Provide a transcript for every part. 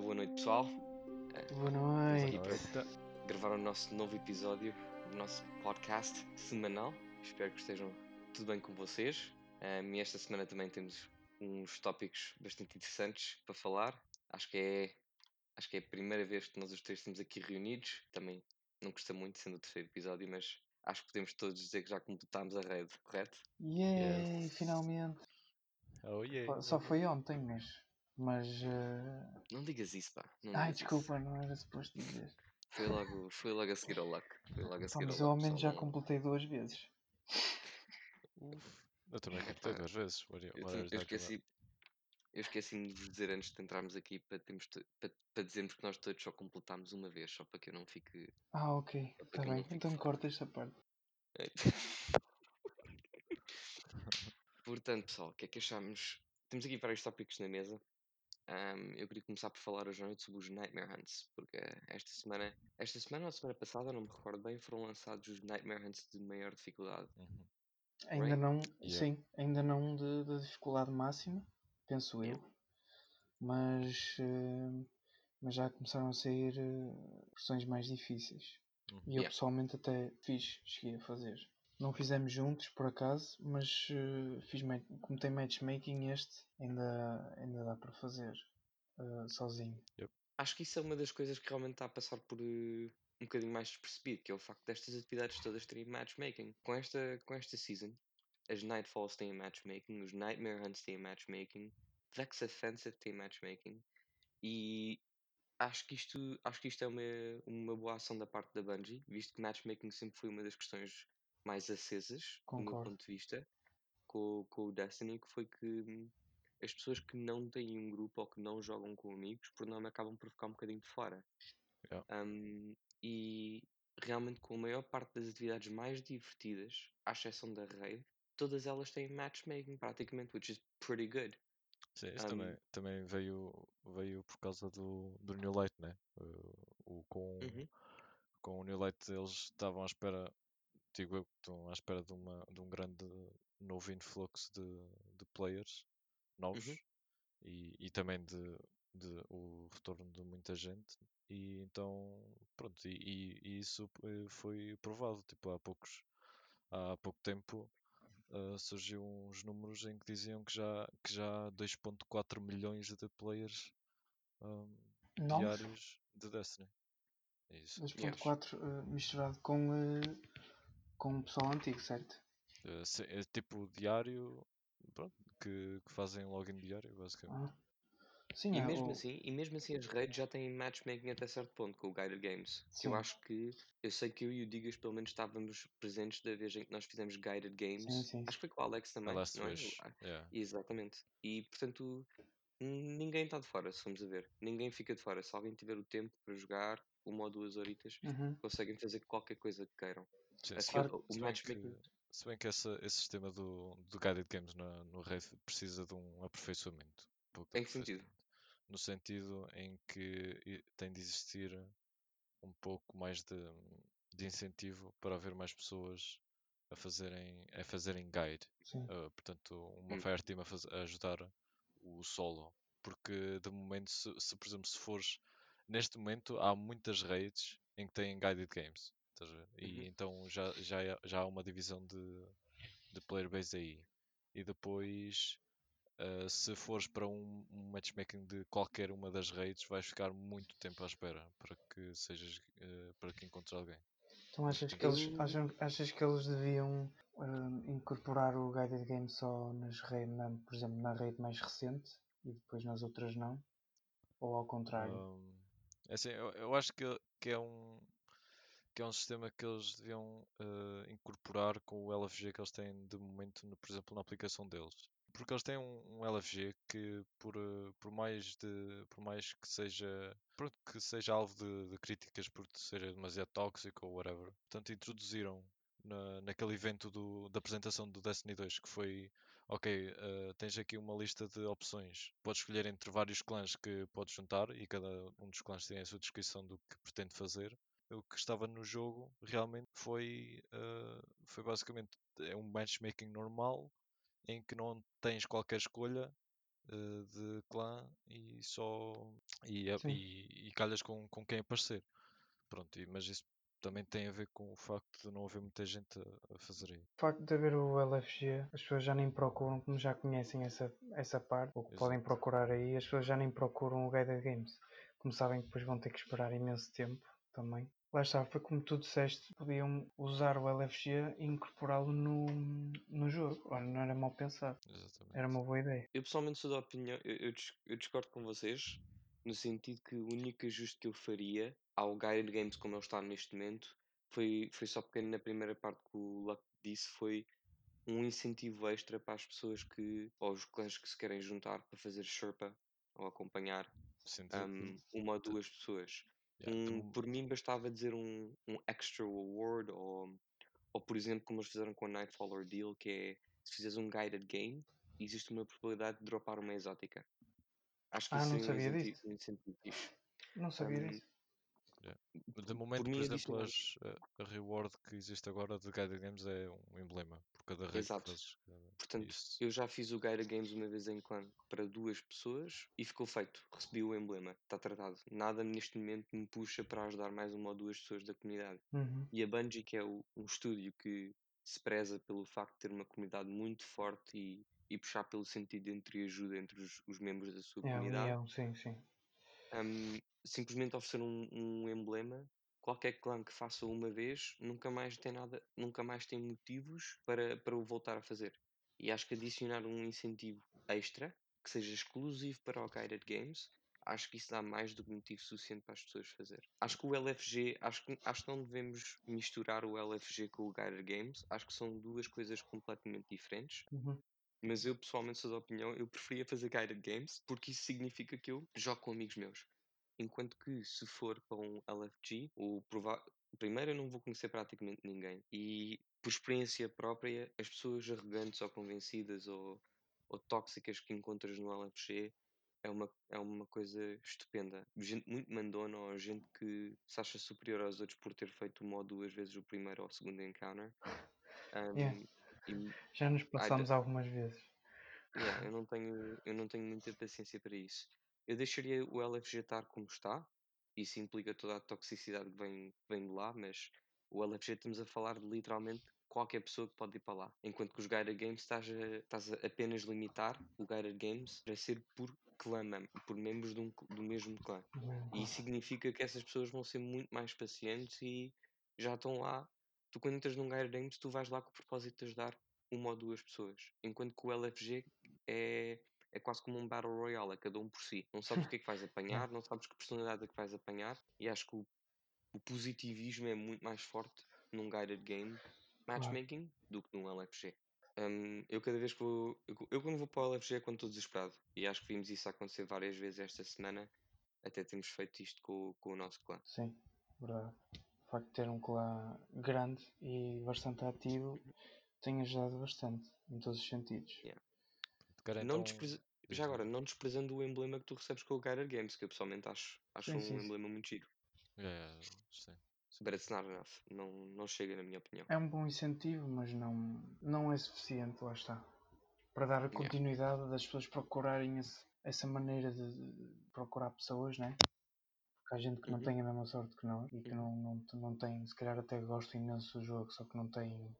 Boa noite, pessoal. Boa aqui noite. para gravar o nosso novo episódio do nosso podcast semanal. Espero que estejam tudo bem com vocês. Um, e esta semana também temos uns tópicos bastante interessantes para falar. Acho que é acho que é a primeira vez que nós os três estamos aqui reunidos. Também não custa muito sendo o terceiro episódio, mas acho que podemos todos dizer que já completámos a rede, correto? Yay, Yes. finalmente. Oh yeah. Só foi ontem, mas. Mas. eh, Não digas isso, pá. Não Ai, desculpa, não era suposto dizer. isso. Foi logo, foi logo a seguir ao luck. Foi logo a Pá, seguir mas ao eu ao menos já completei duas vezes. Uf. Eu também completei duas vezes. Maria- Eu, Maria tinha- eu esqueci, eu esqueci de vos dizer antes de entrarmos aqui para, termos para, para dizermos que nós todos só completámos uma vez, só para que eu não fique. Ah, ok. Está bem. fique Então fora. corta esta parte. Portanto, pessoal, o que é que achamos? Temos aqui vários tópicos na mesa. Ahm, eu queria começar por falar hoje à noite sobre os Nightmare Hunts, porque esta semana, esta semana ou semana passada, não me recordo bem, foram lançados os Nightmare Hunts de maior dificuldade. Uhum. Ainda Right? não. Yeah. Sim, ainda não de, de dificuldade máxima, penso eu. Yeah. Mas. eh, mas já começaram a sair eh, versões mais difíceis. Uhum. E eu Yeah. pessoalmente até fiz, cheguei a fazer. Não fizemos juntos por acaso, mas eh, fiz como tem matchmaking este, ainda, ainda dá para fazer eh, sozinho. Acho que isso é uma das coisas que realmente está a passar por eh, um bocadinho mais despercebido, que é o facto destas atividades todas terem matchmaking. Com esta, com esta season, as Nightfalls têm matchmaking, os Nightmare Hunts têm matchmaking, Vex Offensive tem matchmaking, e acho que isto, acho que isto é uma, uma boa ação da parte da Bungie, visto que matchmaking sempre foi uma das questões mais acesas, do meu Concordo. ponto de vista, com, com o Destiny, que foi que hum, as pessoas que não têm um grupo ou que não jogam com amigos, por norma acabam por ficar um bocadinho de fora. Yeah. Um, e realmente com a maior parte das atividades mais divertidas, à exceção da raid, todas elas têm matchmaking praticamente, which is pretty good. Sim, isso Um, também, também veio, veio por causa do, do New Light, né? Uh, o, com, Uhum. com o New Light eles estavam à espera, digo eu, que estão à espera de, uma, de um grande novo influxo de, de players novos Uhum. e, e também de, de o retorno de muita gente. E então pronto e, e- e isso eh, foi provado. Tipo há poucos há pouco tempo uh, surgiu uns números em que diziam que já que já há 2.4 milhões de players um, diários de Destiny. É isso 2.4 eh, misturado com, eh, com o pessoal antigo, certo? Uh, se- é tipo diário pronto, que, que fazem login diário basicamente Ah. Sim, E é, mesmo o- assim, e mesmo assim as raids já têm matchmaking até certo ponto com o Guided Games. Que eu Sim. acho que eu sei que eu e o Digas pelo menos estávamos presentes da vez em que nós fizemos Guided Games. Sim, sim, Acho que foi com o Alex também. Last não é? Wish Ah, yeah. Exatamente. E portanto, ninguém está de fora, se formos a ver. Ninguém fica de fora. Se alguém tiver o tempo para jogar uma ou duas horitas, Uhum. conseguem fazer qualquer coisa que queiram. Sim, A se, fila- bem, o bem matchmaking. que, se bem que essa, esse sistema do, do Guided Games na, no Raid precisa de um aperfeiçoamento. Um Em que sentido? No sentido em que tem de existir um pouco mais de, de incentivo para haver mais pessoas a fazerem, a fazerem guide. Uh, portanto, uma Hum. Fireteam a, faz- a ajudar o solo. Porque de momento, se, se, por exemplo, se fores neste momento há muitas raids em que têm guided games. E Uhum. então já, já, é- já há uma divisão de, de player base aí. E depois, uh, se fores para um, um matchmaking de qualquer uma das raids, vais ficar muito tempo à espera para que sejas uh, para que encontres alguém. Então achas que eles, acham- achas que eles deviam eh, incorporar o Guided Game só nas raid, na, por exemplo, na raid mais recente e depois nas outras não? Ou ao contrário? Um, assim, eu, eu acho que, que é um que é um sistema que eles deviam eh, incorporar com o LFG que eles têm de momento, no- por exemplo, na aplicação deles. Porque eles têm um, um LFG que, por, eh, por mais de, por mais que seja, pronto, que seja alvo de, de críticas por ser demasiado tóxico ou whatever, portanto introduziram na, naquele evento do, da apresentação do Destiny 2 que foi ok, eh, tens aqui uma lista de opções. Podes escolher entre vários clãs que podes juntar e cada um dos clãs tem a sua descrição do que pretende fazer. O que estava no jogo realmente foi, eh, foi basicamente é um matchmaking normal em que não tens qualquer escolha eh, de clã e só e, Sim. e, e calhas com, com quem aparecer. Pronto, mas isso também tem a ver com o facto de não haver muita gente a, a fazer aí. O facto de haver o LFG, as pessoas já nem procuram, como já conhecem essa, essa parte, ou que podem procurar aí, as pessoas já nem procuram o Guided Games. Como sabem que depois vão ter que esperar imenso tempo também. Lá está, foi como tu disseste, podiam usar o LFG e incorporá-lo no, no jogo. Ora, não era mal pensado, Exatamente. era uma boa ideia. Eu pessoalmente sou da opinião, eu, eu discordo com vocês, no sentido que o único ajuste que eu faria ao Guided Games como ele está neste momento foi, foi só porque na primeira parte que o Luck disse foi um incentivo extra para as pessoas que, ou os clãs que se querem juntar para fazer Sherpa ou acompanhar um, uma ou duas pessoas. yeah, Um, mom- por mim bastava dizer um, um extra award ou, ou por exemplo como eles fizeram com o Nightfall Ordeal que é se fizeres um guided game existe uma probabilidade de dropar uma exótica. Acho que Ah, isso não um sabia incentivo, disso. um incentivo. Não sabia Um, de momento, por, mim, exemplo, as, a, reward que existe agora de Guided Games é um emblema por cada que Exato. fazes. cada- Portanto, isso. eu já fiz o Guided Games uma vez em clã para duas pessoas e ficou feito. Recebi o emblema, está tratado. Nada neste momento me puxa para ajudar mais uma ou duas pessoas da comunidade. Uhum. E a Bungie, que é o, um estúdio que se preza pelo facto de ter uma comunidade muito forte e, e puxar pelo sentido entre ajuda entre os, os membros da sua É, comunidade, união, sim, sim. um, simplesmente oferecer um, um emblema. Qualquer clã que faça uma vez nunca mais tem nada, nunca mais tem motivos para, para o voltar a fazer. E acho que adicionar um incentivo extra que seja exclusivo para o Guided Games, acho que isso dá mais do que motivo suficiente para as pessoas fazer. Acho que o LFG, acho que, acho que não devemos misturar o LFG com o Guided Games, acho que são duas coisas completamente diferentes. Uhum. Mas eu pessoalmente sou da opinião, eu preferia fazer guided games porque isso significa que eu jogo com amigos meus. Enquanto que se for para um LFG, o prova- primeiro eu não vou conhecer praticamente ninguém. E por experiência própria, as pessoas arrogantes ou convencidas ou, ou tóxicas que encontras no LFG é uma, é uma coisa estupenda. Gente muito mandona ou gente que se acha superior aos outros por ter feito uma ou duas vezes o primeiro ou o segundo encounter. Um, Yeah. e Já nos passámos algumas vezes. Yeah, eu não tenho, eu não tenho muita paciência para isso. Eu deixaria o LFG estar como está. Isso implica toda a toxicidade que vem, vem de lá, mas o LFG estamos a falar de literalmente qualquer pessoa que pode ir para lá. Enquanto que os Guided Games estás a, estás a apenas limitar o Guided Games para ser por clã, por membros um do mesmo clã. E isso significa que essas pessoas vão ser muito mais pacientes e já estão lá. Tu quando entras num Guided Games, tu vais lá com o propósito de ajudar uma ou duas pessoas. Enquanto que o LFG é, é quase como um Battle Royale, é cada um por si. Não sabes o que é que vais apanhar, não sabes que personalidade é que vais apanhar. E acho que o, o positivismo é muito mais forte num Guided Game matchmaking do que num LFG. Hum, eu cada vez que vou. Eu, eu quando vou para o LFG é quando estou desesperado. E acho que vimos isso acontecer várias vezes esta semana. Até temos feito isto com, o- com o nosso clã. Sim, verdade. O facto de ter um clã grande e bastante ativo tem ajudado bastante em todos os sentidos. Yeah. Não então- Já agora, não desprezando o emblema que tu recebes com o Guided Games, que eu pessoalmente acho, acho Sim, um sim, sim. emblema muito giro. Yeah, sim. But it's not enough. Não, não chega, na minha opinião. É um bom incentivo, mas não, não é suficiente, lá está. Para dar a continuidade das pessoas procurarem esse- essa maneira de de procurar pessoas, né? Porque há gente que não Uhum. tem a mesma sorte que nós e que Uhum. não, não, não tem, se calhar até gosta imenso do jogo, só que não tem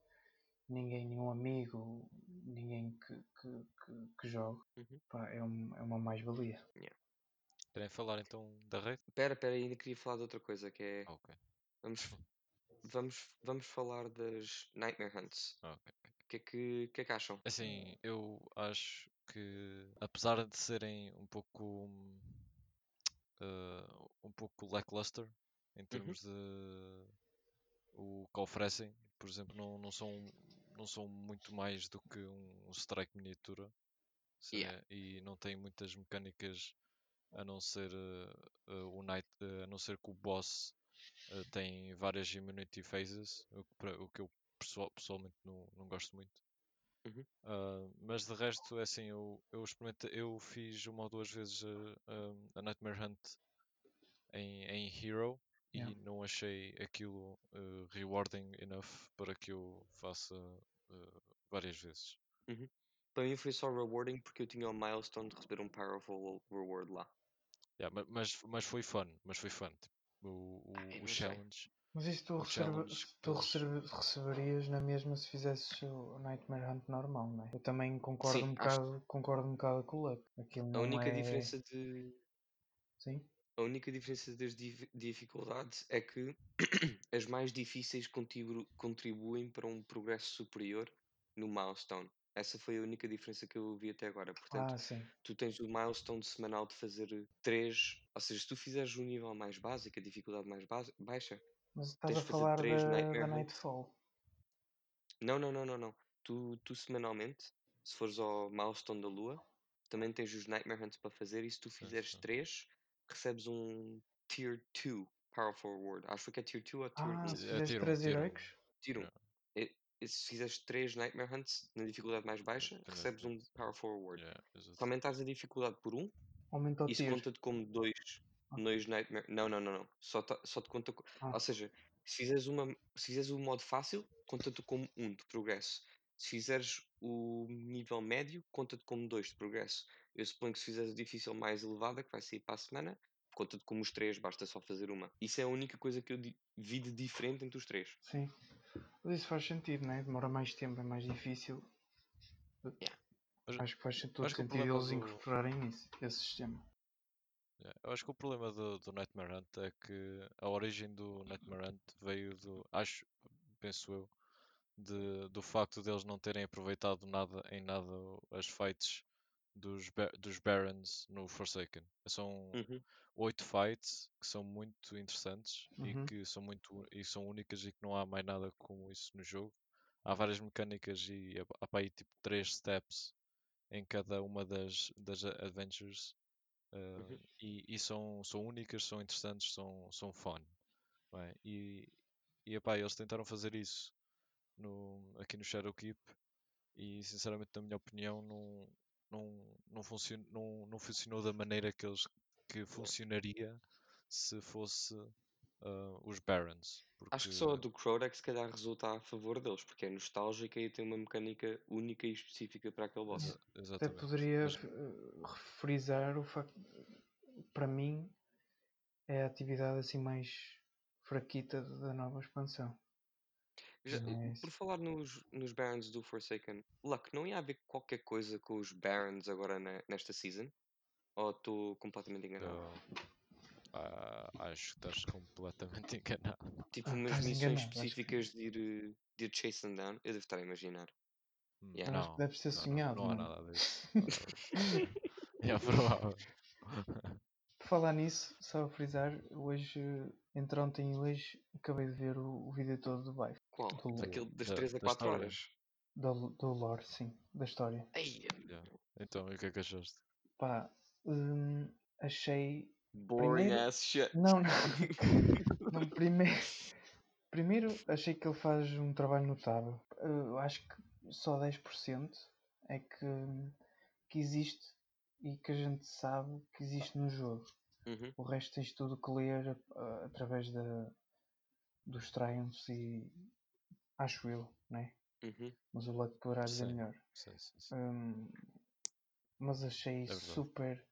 ninguém, nenhum amigo, ninguém que, que, que, que jogue. Uhum. Pá, é, um, é uma mais-valia. Querem falar então da rede? Pera, pera, ainda queria falar de outra coisa, que é... Ah, ok. Vamos, vamos, vamos falar das Nightmare Hunts. O que é que, que é que acham? Assim, eu acho que apesar de serem um pouco eh, um pouco lackluster em termos de o que oferecem, por exemplo, não, não são não são muito mais do que um, um strike miniatura Yeah. e não têm muitas mecânicas a não ser eh, eh, o night, eh, a não ser que o boss tem várias immunity phases, o que, pra- o que eu pessoal- pessoalmente não, não gosto muito. Uhum. Ah, mas de resto, é assim, eu, eu experimentei, eu fiz uma ou duas vezes a Nightmare Hunt em, em Hero Yeah. e não achei aquilo eh, rewarding enough para que eu faça eh, várias vezes. Uhum. Para mim foi só rewarding porque eu tinha o milestone de receber um powerful reward lá. Yeah, ma- mas, mas foi fun, mas foi fun. Tipo, o, o, Ai, o sei. challenge. Mas isso tu, tu receberias na mesma se fizesses o Nightmare Hunt normal, não é? Eu também concordo Sim, um acho- bocado, concordo um bocado com o Luck. Aquilo A não única é... diferença de. Sim? A única diferença das dif- dificuldades é que as mais difíceis contribu- contribuem para um progresso superior no milestone. Essa foi a única diferença que eu vi até agora. Portanto, Ah, sim. tu tens o milestone semanal de fazer 3, ou seja, se tu fizeres o nível mais básico, a dificuldade mais baixa, Mas estás tens a de fazer falar três da, Nightmare da. Nightfall. Não, não, não, não, não. Tu, tu semanalmente, se fores ao milestone da lua, também tens os Nightmare Hunts para fazer e se tu fizeres sim. 3, recebes um Tier 2 Powerful Reward. Acho que é Tier 2 ou Tier 1. Ah, se é tier um, três tier um. heróicos? Tier 1. Yeah. E, e se fizeres 3 Nightmare Hunts na dificuldade mais baixa, Apenas recebes um dois. Powerful Reward. Yeah. Se aumentares a dificuldade por 1, Aumenta o isso conta-te como 2 Ah. dois Nightmare. Não, não, não, não. Só, ta- só te conta. co- Ah. Ou seja, se fizeres, uma, se fizeres o modo fácil, conta-te como 1 de progresso. Se fizeres o nível médio, conta-te como 2 de progresso. Eu suponho que se fizeres a difícil mais elevada, que vai sair para a semana, conta-te como os 3, basta só fazer uma. Isso é a única coisa que eu vi de diferente entre os 3. Sim. Mas isso faz sentido, né? Demora mais tempo, é mais difícil. Mas- Acho que faz todo acho que o sentido eles do- incorporarem isso, esse sistema. Yeah, Eu acho que o problema do, do Nightmare Hunt é que a origem do Nightmare Hunt veio do, acho, penso eu, de, do facto deles não terem aproveitado nada em nada as fights dos, dos Barons no Forsaken. São Uhum. oito fights que são muito interessantes Uhum. e que são muito e são únicas e que não há mais nada como isso no jogo. Há várias mecânicas e há- para aí tipo três steps em cada uma das, das adventures uh, Uhum. e, e são, são únicas, são interessantes, são, são fun. não é? E, e epá, eles tentaram fazer isso no, aqui no Shadowkeep e sinceramente na minha opinião não, não, não, funcion, não, não funcionou da maneira que eles que funcionaria se fosse uh, os Barons. Acho que só a porque- do Crowd é que se calhar resulta a favor deles, porque é nostálgica e tem uma mecânica única e específica para aquele boss. Até poderia Mas- eh, frisar o facto, para mim, é a atividade assim mais fraquita da nova expansão. Já- Não é por falar nos, nos Barons do Forsaken, Luck, não ia haver qualquer coisa com os Barons agora na- nesta season? Ou estou completamente enganado? Ah, acho que estás completamente enganado. Tipo, umas estás missões enganado, acho que- específicas de ir, eh, de ir chase them down? Eu devo estar a imaginar. Hum, Yeah. Acho que deve ser não, não, sonhado, Não, há não? nada disso. não há nada disso. É provável. Por falar nisso, só a frisar, hoje, entre ontem e hoje, acabei de ver o, o vídeo todo do Vive, Qual? Do- Aquele das da- 3 a da 4 história. horas? do, do lore, sim, da história. Ei, Yeah. Então, e o que é que achaste? Pá, hum, achei. boring Primeiro- ass shit. Não, não. não primeiro, primeiro, achei que ele faz um trabalho notável. Eu acho que só 10% é que, que existe e que a gente sabe que existe no jogo. Uhum, O resto tens tudo que ler ah, através da, dos triumphs e acho eu, né? uhum. Mas o Luck poderá dizer Sim. melhor. Sim, sim, sim. Hum, mas achei É super,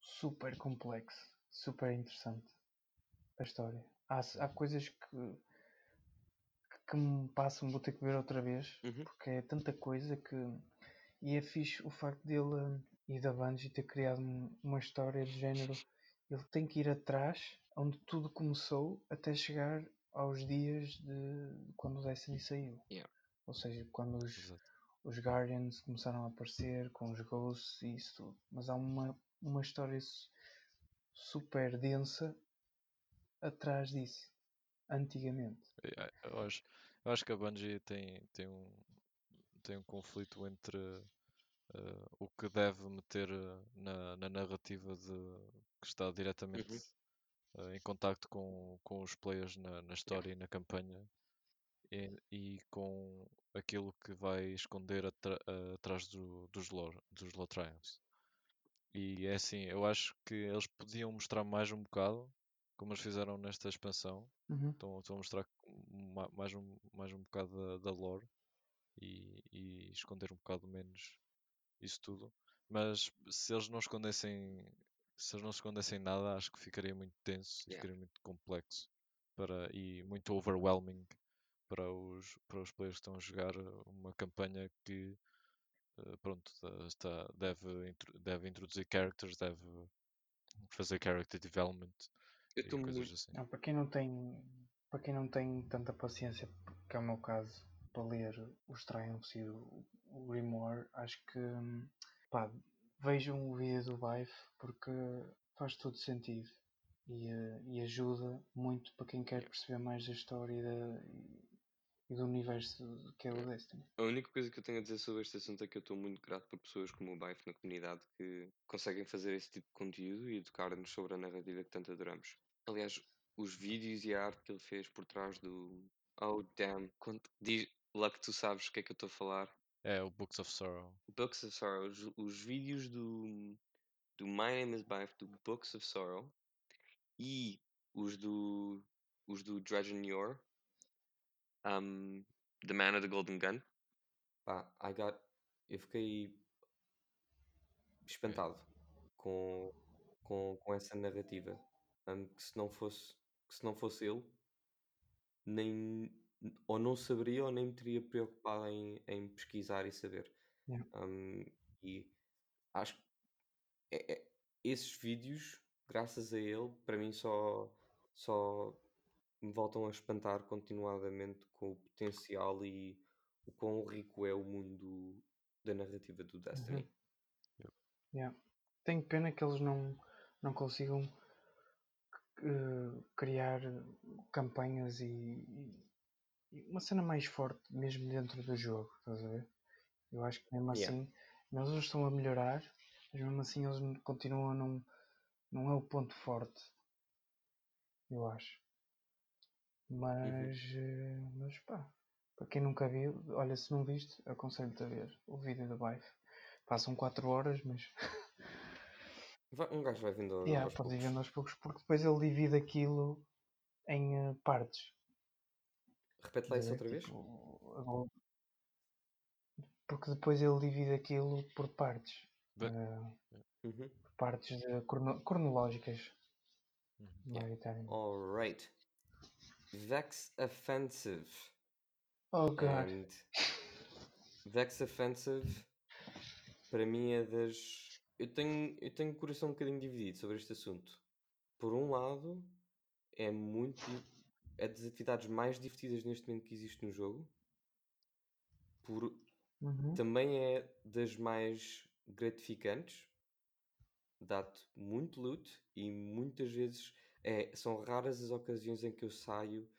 super complexo, super interessante a história. Há, há coisas que, que me passam, vou ter que ver outra vez, Uhum. porque é tanta coisa que. E é fixe o facto dele e da Bungie ter criado um- uma história de género. Ele tem que ir atrás onde tudo começou até chegar aos dias de quando o Destiny saiu. Yeah. Ou seja, quando os, Exato. os Guardians começaram a aparecer com os Ghosts e isso tudo. Mas há uma, uma história su- super densa atrás disso. Antigamente. Eu- Eu acho, eu acho que a Bungie tem, tem, um, tem um conflito entre eh, o que deve meter eh, na, na narrativa de, que está diretamente Uhum. Eh, em contacto com, com os players na, na história e na campanha e, e com aquilo que vai esconder atra- eh, atrás do, dos, lore, dos lore triumphs. E é assim, eu acho que eles podiam mostrar mais um bocado, como eles fizeram nesta expansão, Uhum. Estão, estão a mostrar ma- mais um, mais um bocado da, da lore. e, e esconder um bocado menos isso tudo. Mas se eles não escondessem, se eles não escondessem nada, acho que ficaria muito tenso e Yeah. ficaria muito complexo para, e muito overwhelming para os, para os players que estão a jogar uma campanha que eh, pronto, está, deve, deve introduzir characters, deve fazer character development Eu e estou coisas muito. assim. Não, para quem não tem para quem não tem tanta paciência, que é o meu caso, para ler os Triumphs e o, o Grimoire, acho que hum, pá, vejam o vídeo do Vive porque faz todo sentido e, eh, e ajuda muito para quem quer perceber mais da história e, da- e- do universo que é o Destiny. A única coisa que eu tenho a dizer sobre este assunto é que eu estou muito grato por pessoas como o Baif na comunidade que conseguem fazer esse tipo de conteúdo e educar-nos sobre a narrativa que tanto adoramos. Aliás, os vídeos e a arte que ele fez por trás do. Oh, damn. Quanto... Diz... Lá que tu sabes o que é que eu estou a falar. É o Books of Sorrow. Books of Sorrow. Os, os vídeos do. Do My Name is Baif, do Books of Sorrow. E os do. Os do Dredgen Yor. Um, the Man of the Golden Gun. Pá, I got. Eu fiquei espantado com, com, com essa narrativa. Um, que se não fosse que se não fosse ele, nem ou não saberia ou nem me teria preocupado em, em pesquisar e saber. Yeah. Um, e acho que é- é- esses vídeos, graças a ele, para mim só, só me voltam a espantar continuadamente com o potencial e o quão rico é o mundo da narrativa do Destiny. Yeah. Tenho pena que eles não, não consigam eh, criar campanhas e uma cena mais forte mesmo dentro do jogo, estás a ver? Eu acho que mesmo Yeah. assim, eles não estão a melhorar, mas mesmo assim eles continuam a não, não é o ponto forte, eu acho. Mas, eh, mas pá, para quem nunca viu, olha, se não viste, aconselho-te a ver o vídeo da Vive. Passam 4 horas, mas Vai- um gajo vai vindo aos, Yeah, aos pode poucos. vendo aos poucos, porque depois ele divide aquilo em eh, partes. Repete lá isso a outra vez? Tipo, porque depois ele divide aquilo por partes. Eh, Uhum. partes de crono- cronológicas, Uhum. Yeah. maioritariamente. Alright. Vex Offensive. Oh god. And Vex Offensive para mim é das. Eu tenho, eu tenho o coração um bocadinho dividido sobre este assunto. Por um lado, é muito. É das atividades mais divertidas neste momento que existe no jogo. Por, Uhum. também é das mais gratificantes. Dá-te muito loot e muitas vezes é, são raras as ocasiões em que eu saio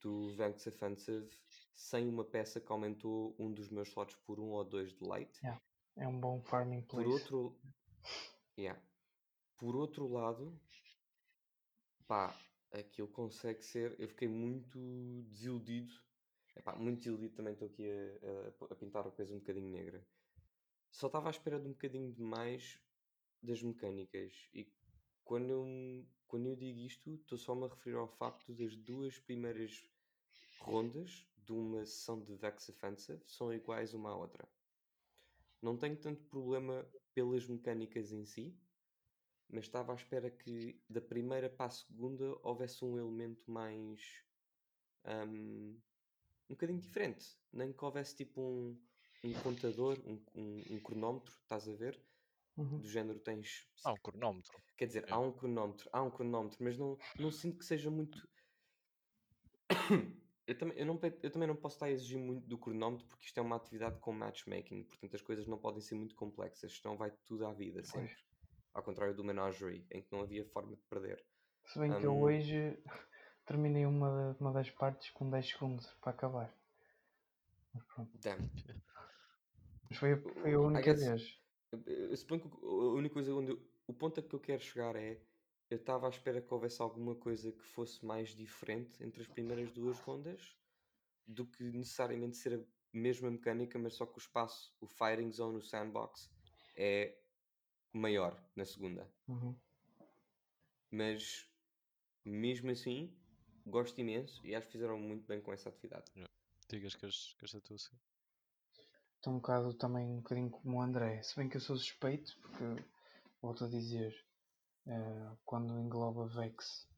do Vex Offensive sem uma peça que aumentou um dos meus slots por um ou dois de light. É um bom farming Por place. outro, yeah. por outro lado, pá, aquilo consegue ser. Eu fiquei muito desiludido. Epá, muito desiludido também estou aqui a, a- a pintar a coisa um bocadinho negra. Só estava à espera de um bocadinho de mais das mecânicas. E quando eu, quando eu digo isto, estou só-me a referir ao facto das duas primeiras rondas de uma sessão de Vex Offensive são iguais uma à outra. Não tenho tanto problema pelas mecânicas em si, mas estava à espera que da primeira para a segunda houvesse um elemento mais hum, um bocadinho diferente. Nem que houvesse tipo um, um contador, um, um, um cronómetro, estás a ver? Uhum. Do género tens. Há um cronómetro. Quer dizer, É. há um cronómetro, há um cronómetro, mas não, não sinto que seja muito. Eu também, eu, não, eu também não posso estar a exigir muito do cronómetro porque isto é uma atividade com matchmaking, portanto as coisas não podem ser muito complexas, senão vai tudo à vida sempre. Ao contrário do Menagerie, em que não havia forma de perder. Se bem que eu Hum. hoje terminei uma, uma das partes com 10 segundos para acabar. Mas pronto. Damn. Mas foi, a- foi a única guess- vez. Eu- suponho que a única coisa onde eu- o ponto a que eu quero chegar é eu estava à espera que houvesse alguma coisa que fosse mais diferente entre as primeiras duas rondas do que necessariamente ser a mesma mecânica, mas só que o espaço, o firing zone, o sandbox é maior na segunda. Uhum. Mas mesmo assim gosto imenso e acho que fizeram muito bem com essa atividade. Digas que és, que és a tua estou um bocado também um bocadinho como o André. Se bem que eu sou suspeito, porque volto a dizer, eh, quando engloba Vex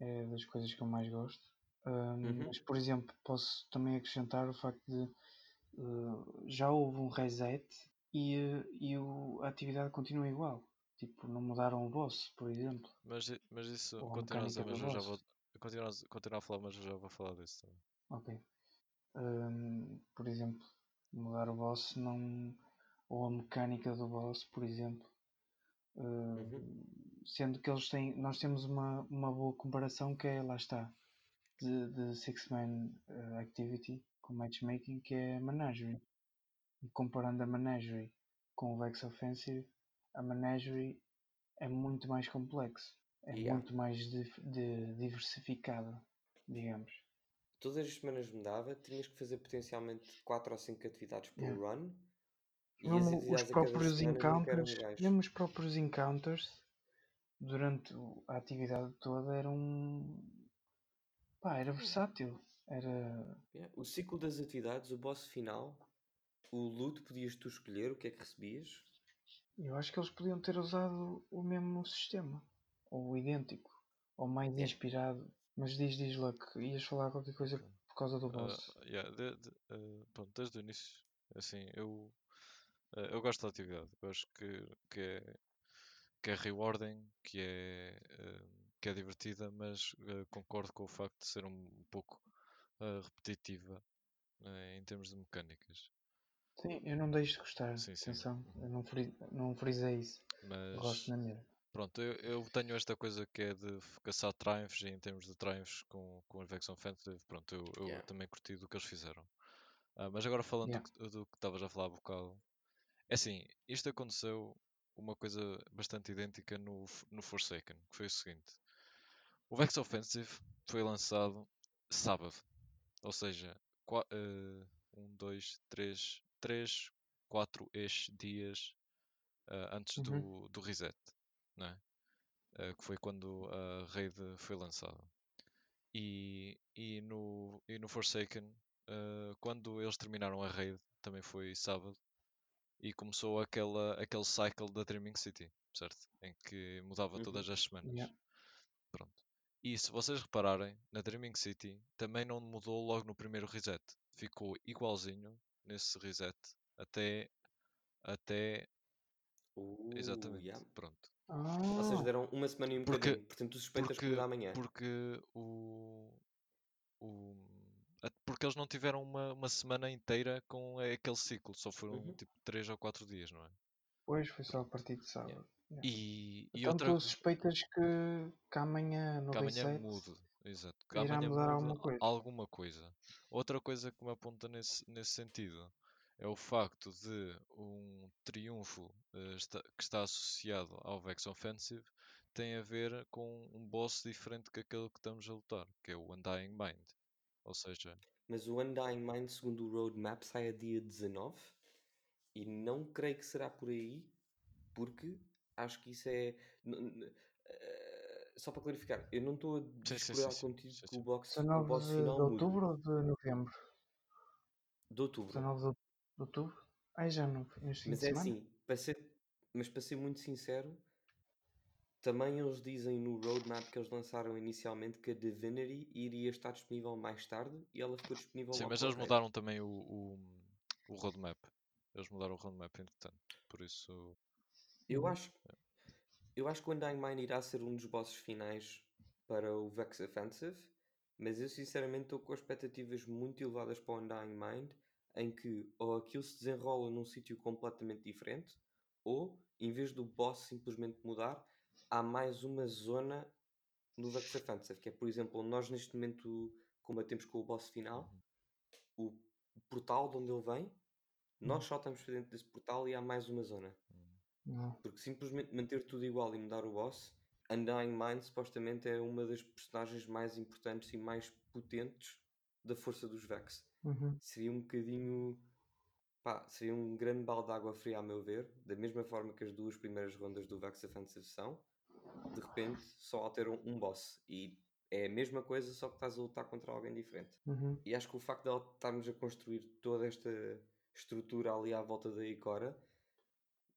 é das coisas que eu mais gosto. Um, Uhum. Mas, por exemplo, posso também acrescentar o facto de eh, já houve um reset e, eh, e o- a atividade continua igual. Tipo, não mudaram o boss, por exemplo. Mas, mas isso Ou a mas já vou. boss. Continua, a- falar, mas eu já vou falar disso também. Ok. Um, por exemplo, mudar o boss não. Ou a mecânica do boss, por exemplo. Uh, Uhum. Sendo que eles têm. Nós temos uma, uma boa comparação que é, lá está, de, de Six Man uh, Activity com matchmaking, que é Menagerie. E comparando a Menagerie com o Vex Offensive, a Menagerie é muito mais complexo. É Yeah. muito mais dif- de, diversificado, digamos. Todas as semanas mudava, tinhas que fazer potencialmente 4 ou 5 atividades por Yeah. run. E Mesmo os próprios encounters, mesmo os próprios encounters durante a atividade toda eram pá, era versátil. Era Yeah. O ciclo das atividades, o boss final, o loot podias tu escolher o que é que recebias. eu acho que eles podiam ter usado o mesmo sistema, ou idêntico, ou mais É. inspirado. Mas diz, diz lá que ias falar qualquer coisa por causa do Ah, boss. yeah, de- de- ah, pronto, desde o início, assim, eu, ah, eu gosto da atividade. Eu acho que, que, é, que é rewarding, que é, ah, que é divertida, mas concordo com o facto de ser um pouco repetitiva em termos de mecânicas. Sim, eu não deixo de gostar. Sim, sim. Atenção, eu não, fri, não frisei isso. Eu gosto Mas na mesma. pronto, eu, eu tenho esta coisa que é de caçar triumphs e em termos de triumphs com, com a Vex Offensive, pronto, eu, eu Yeah. também curti do que eles fizeram. Ah, mas agora falando Yeah. do que- do que estavas a falar há bocado, é assim, isto aconteceu uma coisa bastante idêntica no, no Forsaken, que foi o seguinte. O Vex Offensive foi lançado sábado, ou seja, eh, um, dois, três, três, quatro ex dias ah, antes Uhum. do, do reset, não é? Ah, que foi quando a raid foi lançada. E, e, no, e no Forsaken, ah, quando eles terminaram a raid, também foi sábado, e começou aquela, aquele cycle da Dreaming City, certo? Em que mudava Uhum. todas as semanas. Yeah. Pronto. E se vocês repararem, na Dreaming City também não mudou logo no primeiro reset. Ficou igualzinho nesse reset até. Até. Uh, Exatamente. yeah. Pronto. Ou seja, Ah, deram uma semana e um Porque- bocadinho. Portanto, tu suspeitas que Porque, muda amanhã. porque o. o a- porque eles não tiveram uma, uma semana inteira com aquele ciclo, só foram Uhum. tipo 3 ou 4 dias, não é? Pois foi só a partir de sábado. Yeah. E, e Então outra tu suspeitas que, que amanhã no que amanhã mude, exato, que irá amanhã mudar mude alguma coisa. alguma coisa. Outra coisa que me aponta nesse, nesse sentido é o facto de um triunfo eh, está- que está associado ao Vex Offensive tem a ver com um boss diferente que aquele que estamos a lutar, que é o Undying Mind. Ou seja, Mas o Undying Mind, segundo o roadmap, sai a dia 19 e não creio que será por aí, porque acho que isso é. Só para clarificar, eu não estou a discordar sim, contigo sim, que o, box, o 19 boss de, de final mude. outubro ou de novembro? De outubro. 19 de de outubro? Ai, já fim Mas de é assim, para ser, mas para ser muito sincero, também eles dizem no roadmap que eles lançaram inicialmente que a Divinity iria estar disponível mais tarde e ela ficou disponível Sim, mas eles mudaram também o, o, o roadmap. Eles mudaram o roadmap entretanto. Por isso. Eu Uhum. acho, eu acho que o Undying Mind irá ser um dos bosses finais para o Vex Offensive, mas eu sinceramente estou com expectativas muito elevadas para o Undying Mind, em que ou aquilo se desenrola num sítio completamente diferente, ou em vez do boss simplesmente mudar, há mais uma zona no Vex Offensive, que é por exemplo nós neste momento combatemos com o boss final, Uhum. o portal de onde ele vem, nós Uhum. só estamos para dentro desse portal e há mais uma zona. Não. Porque simplesmente manter tudo igual e mudar o boss, Undying Mind supostamente é uma das personagens mais importantes e mais potentes da força dos Vex. Uhum. Seria um bocadinho. Pá, seria um grande balde de água fria a meu ver, da mesma forma que as duas primeiras rondas do Vex Offensive são. De repente, só alteram um boss. E é a mesma coisa, só que estás a lutar contra alguém diferente. Uhum. E acho que o facto de estarmos a construir toda esta estrutura ali à volta da Ikora.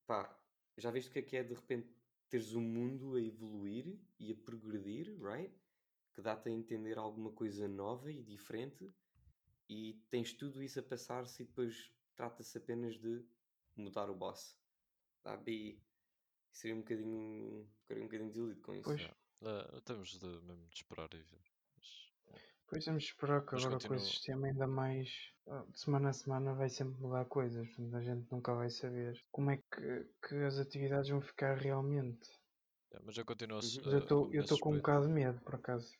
Pá, já viste o que é que é de repente teres um mundo a evoluir e a progredir, right? Que dá-te a entender alguma coisa nova e diferente e tens tudo isso a passar-se e depois trata-se apenas de mudar o boss. Sabe? E seria um bocadinho, ficaria um bocadinho desiludido com isso. Pois. Eh, temos de mesmo de esperar e ver. Mas, pois temos de esperar que Mas agora com continuo- esse sistema ainda mais de semana a semana vai sempre mudar coisas, portanto a gente nunca vai saber como é que, que as atividades vão ficar realmente. yeah, mas eu continuo a Uhum. Mas eu eh, estou com a eu estou com um bocado de medo, por acaso,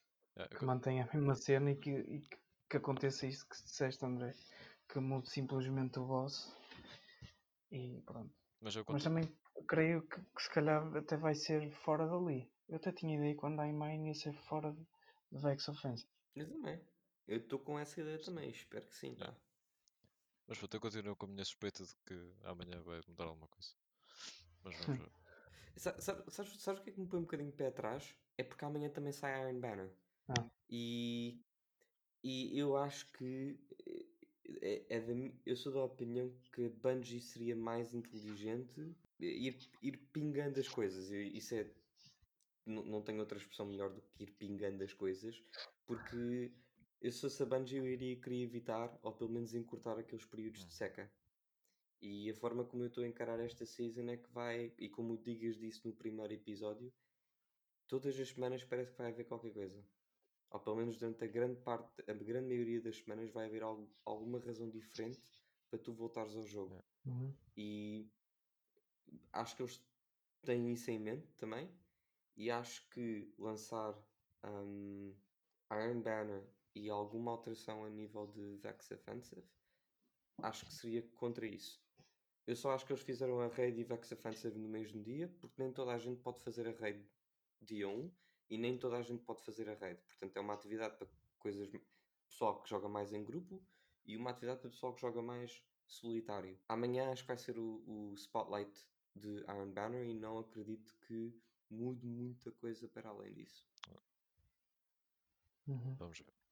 eu que co- mantenha a mesma cena e que, e que, que aconteça isso que disseste, André, que mude simplesmente o boss e pronto. mas eu Mas também creio que, que se calhar até vai ser fora dali. Eu até tinha ideia que quando a Mine ia ser fora de, de Vex Offensive. Eu também. Eu estou com essa ideia também. Espero que sim, Yeah. pá. Mas pronto, eu continuo com a minha suspeita de que amanhã vai mudar alguma coisa. Mas vamos ver. Sa- Sabe, sabes, sabes o que é que me põe um bocadinho de pé atrás? É porque amanhã também sai Iron Banner. Ah. E, e eu acho que eh, é, é da mi- eu sou da opinião que a Bungie seria mais inteligente ir, ir pingando as coisas. E Isso é. Não, não tenho outra expressão melhor do que ir pingando as coisas, porque eu se fosse a Bungie eu iria querer evitar, ou pelo menos encurtar aqueles períodos Hum. de seca. E a forma como eu estou a encarar esta season é que vai, e como o Digas disse no primeiro episódio, todas as semanas parece que vai haver qualquer coisa. Ou pelo menos durante a grande parte, a grande maioria das semanas vai haver algo- alguma razão diferente para tu voltares ao jogo. Uhum. E acho que eles têm isso em mente também. E acho que lançar um, Iron Banner e alguma alteração a nível de Vex Offensive, acho que seria contra isso. Eu só acho que eles fizeram a raid e Vex Offensive no mesmo dia, porque nem toda a gente pode fazer a raid dia 1 e nem toda a gente pode fazer a raid. Portanto, é uma atividade para coisas pessoal que joga mais em grupo e uma atividade para pessoal que joga mais solitário. Amanhã acho que vai ser o, o spotlight de Iron Banner e não acredito que mude muita coisa para além disso. Uhum. Vamos ver.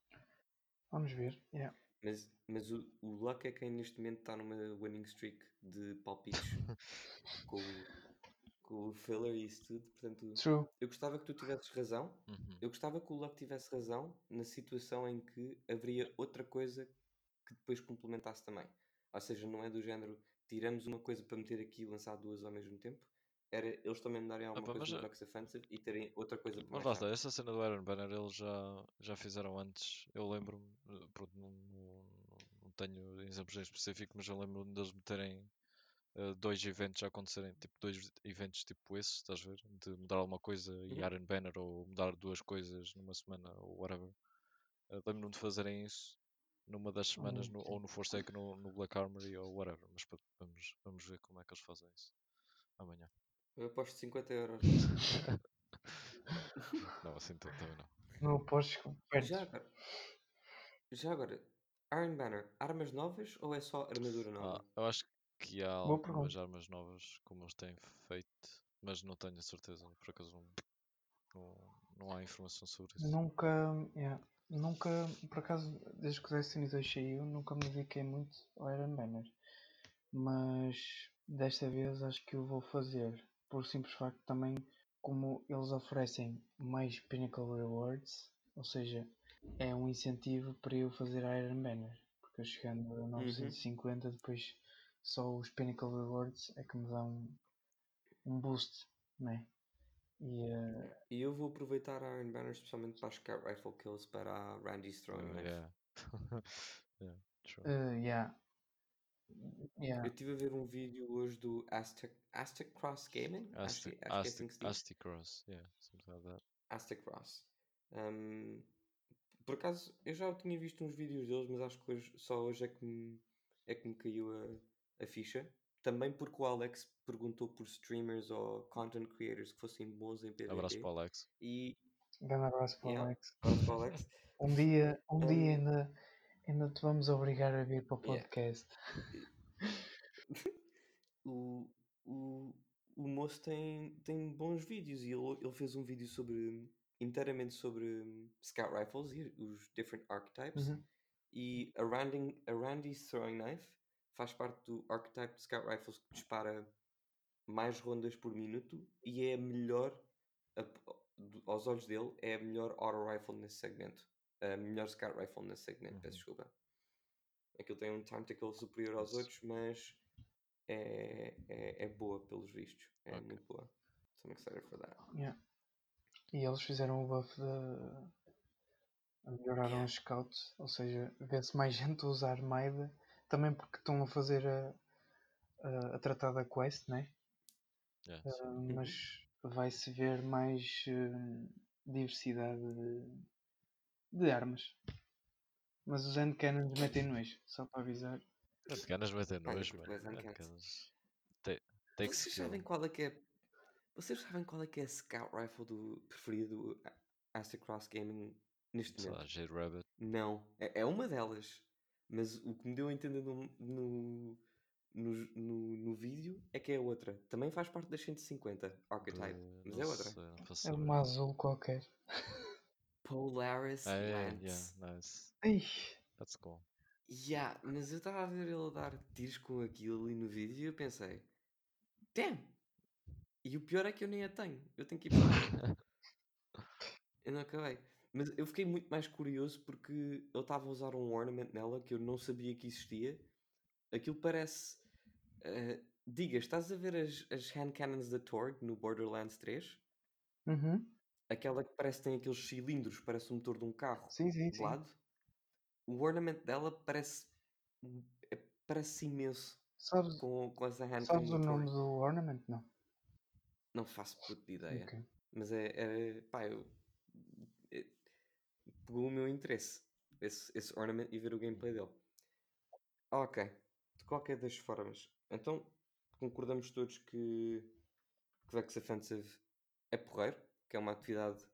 Vamos ver. Yeah. Mas, mas o, o Luck é quem neste momento está numa winning streak de palpites com, o- com o filler e isso tudo. Portanto, True. eu gostava que tu tivesses razão. Uhum. Eu gostava que o Luck tivesse razão na situação em que haveria outra coisa que depois complementasse também. Ou seja, não é do género tiramos uma coisa para meter aqui e lançar duas ao mesmo tempo. Era eles também me darem alguma Opa, coisa no Vex Offensive e terem outra coisa para Mas lá está, essa cena do Iron Banner eles já, já fizeram antes. Eu lembro-me, eh, pronto, não, não, não tenho exemplos em específico, mas eu lembro-me deles meterem eh, dois eventos a acontecerem, tipo dois eventos tipo esses, estás a ver? De mudar alguma coisa e Uhum. Iron Banner ou mudar duas coisas numa semana ou whatever. Eh, lembro-me de fazerem isso numa das semanas, Hum, no- ou no Forsake no, no Black Armory ou whatever. Mas pronto, vamos, vamos ver como é que eles fazem isso amanhã. Eu aposto 50 euros. Não, assim tanto também não. Não apostes que perdes. Já agora, já agora, Iron Banner, armas novas ou é só armadura Ah, nova? eu acho que há Boa algumas pergunta. armas novas como eles têm feito, mas não tenho a certeza. Por acaso não, não, não há informação sobre isso. Nunca, yeah, nunca, por acaso, desde que o Destiny 2 saiu, nunca me dediquei muito ao Iron Banner. Mas desta vez acho que o vou fazer. Por simples facto também, como eles oferecem mais Pinnacle Rewards, ou seja, é um incentivo para eu fazer Iron Banner. Porque eu chegando a 950, depois só os Pinnacle Rewards é que me dão um boost, né? E E eu vou aproveitar a Iron Banner especialmente para as Scout Rifle Kills para a Randy's Throwing Uh, Knife. yeah. yeah, true. eh, yeah. Yeah. Eu estive a ver um vídeo hoje do Aztec, Aztec Cross Gaming. é assim. Asti Cross, yeah, something like that. Aztec Cross. Um, por acaso, eu já tinha visto uns vídeos deles, mas acho que hoje, só hoje é que me, é que me caiu a, a ficha. Também porque o Alex perguntou por streamers ou content creators que fossem bons em PvP. Abraço para o Alex. E, Grande abraço para o Yeah. Alex. abraço para o Alex. Um dia, um dia Um, ainda, ainda te vamos obrigar a vir para o Yeah. podcast. o, o, o moço tem, tem bons vídeos e ele, ele fez um vídeo sobre inteiramente sobre hum, Scout Rifles e os different archetypes Uhum. e a, Randy, a Randy's Throwing Knife faz parte do archetype de Scout Rifles que dispara mais rondas por minuto e é a melhor, a- aos olhos dele, é a melhor auto rifle nesse segmento. A melhor Scout Rifle nesse segmento, peço Uhum. desculpa. Aquilo tem um time tackle superior aos outros, mas é, é, é boa pelos vistos. É Ok. muito boa. So I'm excited for that. Yeah. E eles fizeram o buff de. melhoraram Yeah. os scouts, ou seja, vê-se mais gente a usar Maida, também porque estão a fazer a, a, a tratar da quest, né? Yeah. Ah, mas vai-se ver mais eh, diversidade de, de armas. Mas os handcannons metem nojo, só para avisar. As ganas metem nojo, mano. Aquelas- Tem, tem que Vocês sabem qual é que é. Vocês sabem qual é que é a Scout Rifle do preferido do A- Acid Cross Gaming neste Sei lá, momento? Jade Rabbit. Não, é, é uma delas. Mas o que me deu a entender no, no, no, no, no vídeo é que é outra. Também faz parte das 150 Archetype, de- mas é outra. sei, É uma azul qualquer. Polaris Ah, é, Lance. yeah, nice. Ai, That's cool. Yeah, mas eu estava a ver ele dar tiros com aquilo ali no vídeo e eu pensei, damn! E o pior é que eu nem a tenho, eu tenho que ir para Eu não acabei. Mas eu fiquei muito mais curioso porque ele estava a usar um ornament nela que eu não sabia que existia. Aquilo parece. eh, diga, estás a ver as, as hand cannons da Torg no Borderlands 3? uhum. Aquela que parece que tem aqueles cilindros, parece o motor de um carro Sim, sim, de sim. lado. O ornament dela parece. é- parece imenso Sabes, com, com essa hand sabes o nome do ornament? Não. Não faço puta de ideia. Ok. Mas é, é pá, eu, é- pegou o meu interesse esse, esse ornament e ver o gameplay dele. Ok, de qualquer das formas, então concordamos todos que, que Vex Offensive é porreiro, que é uma atividade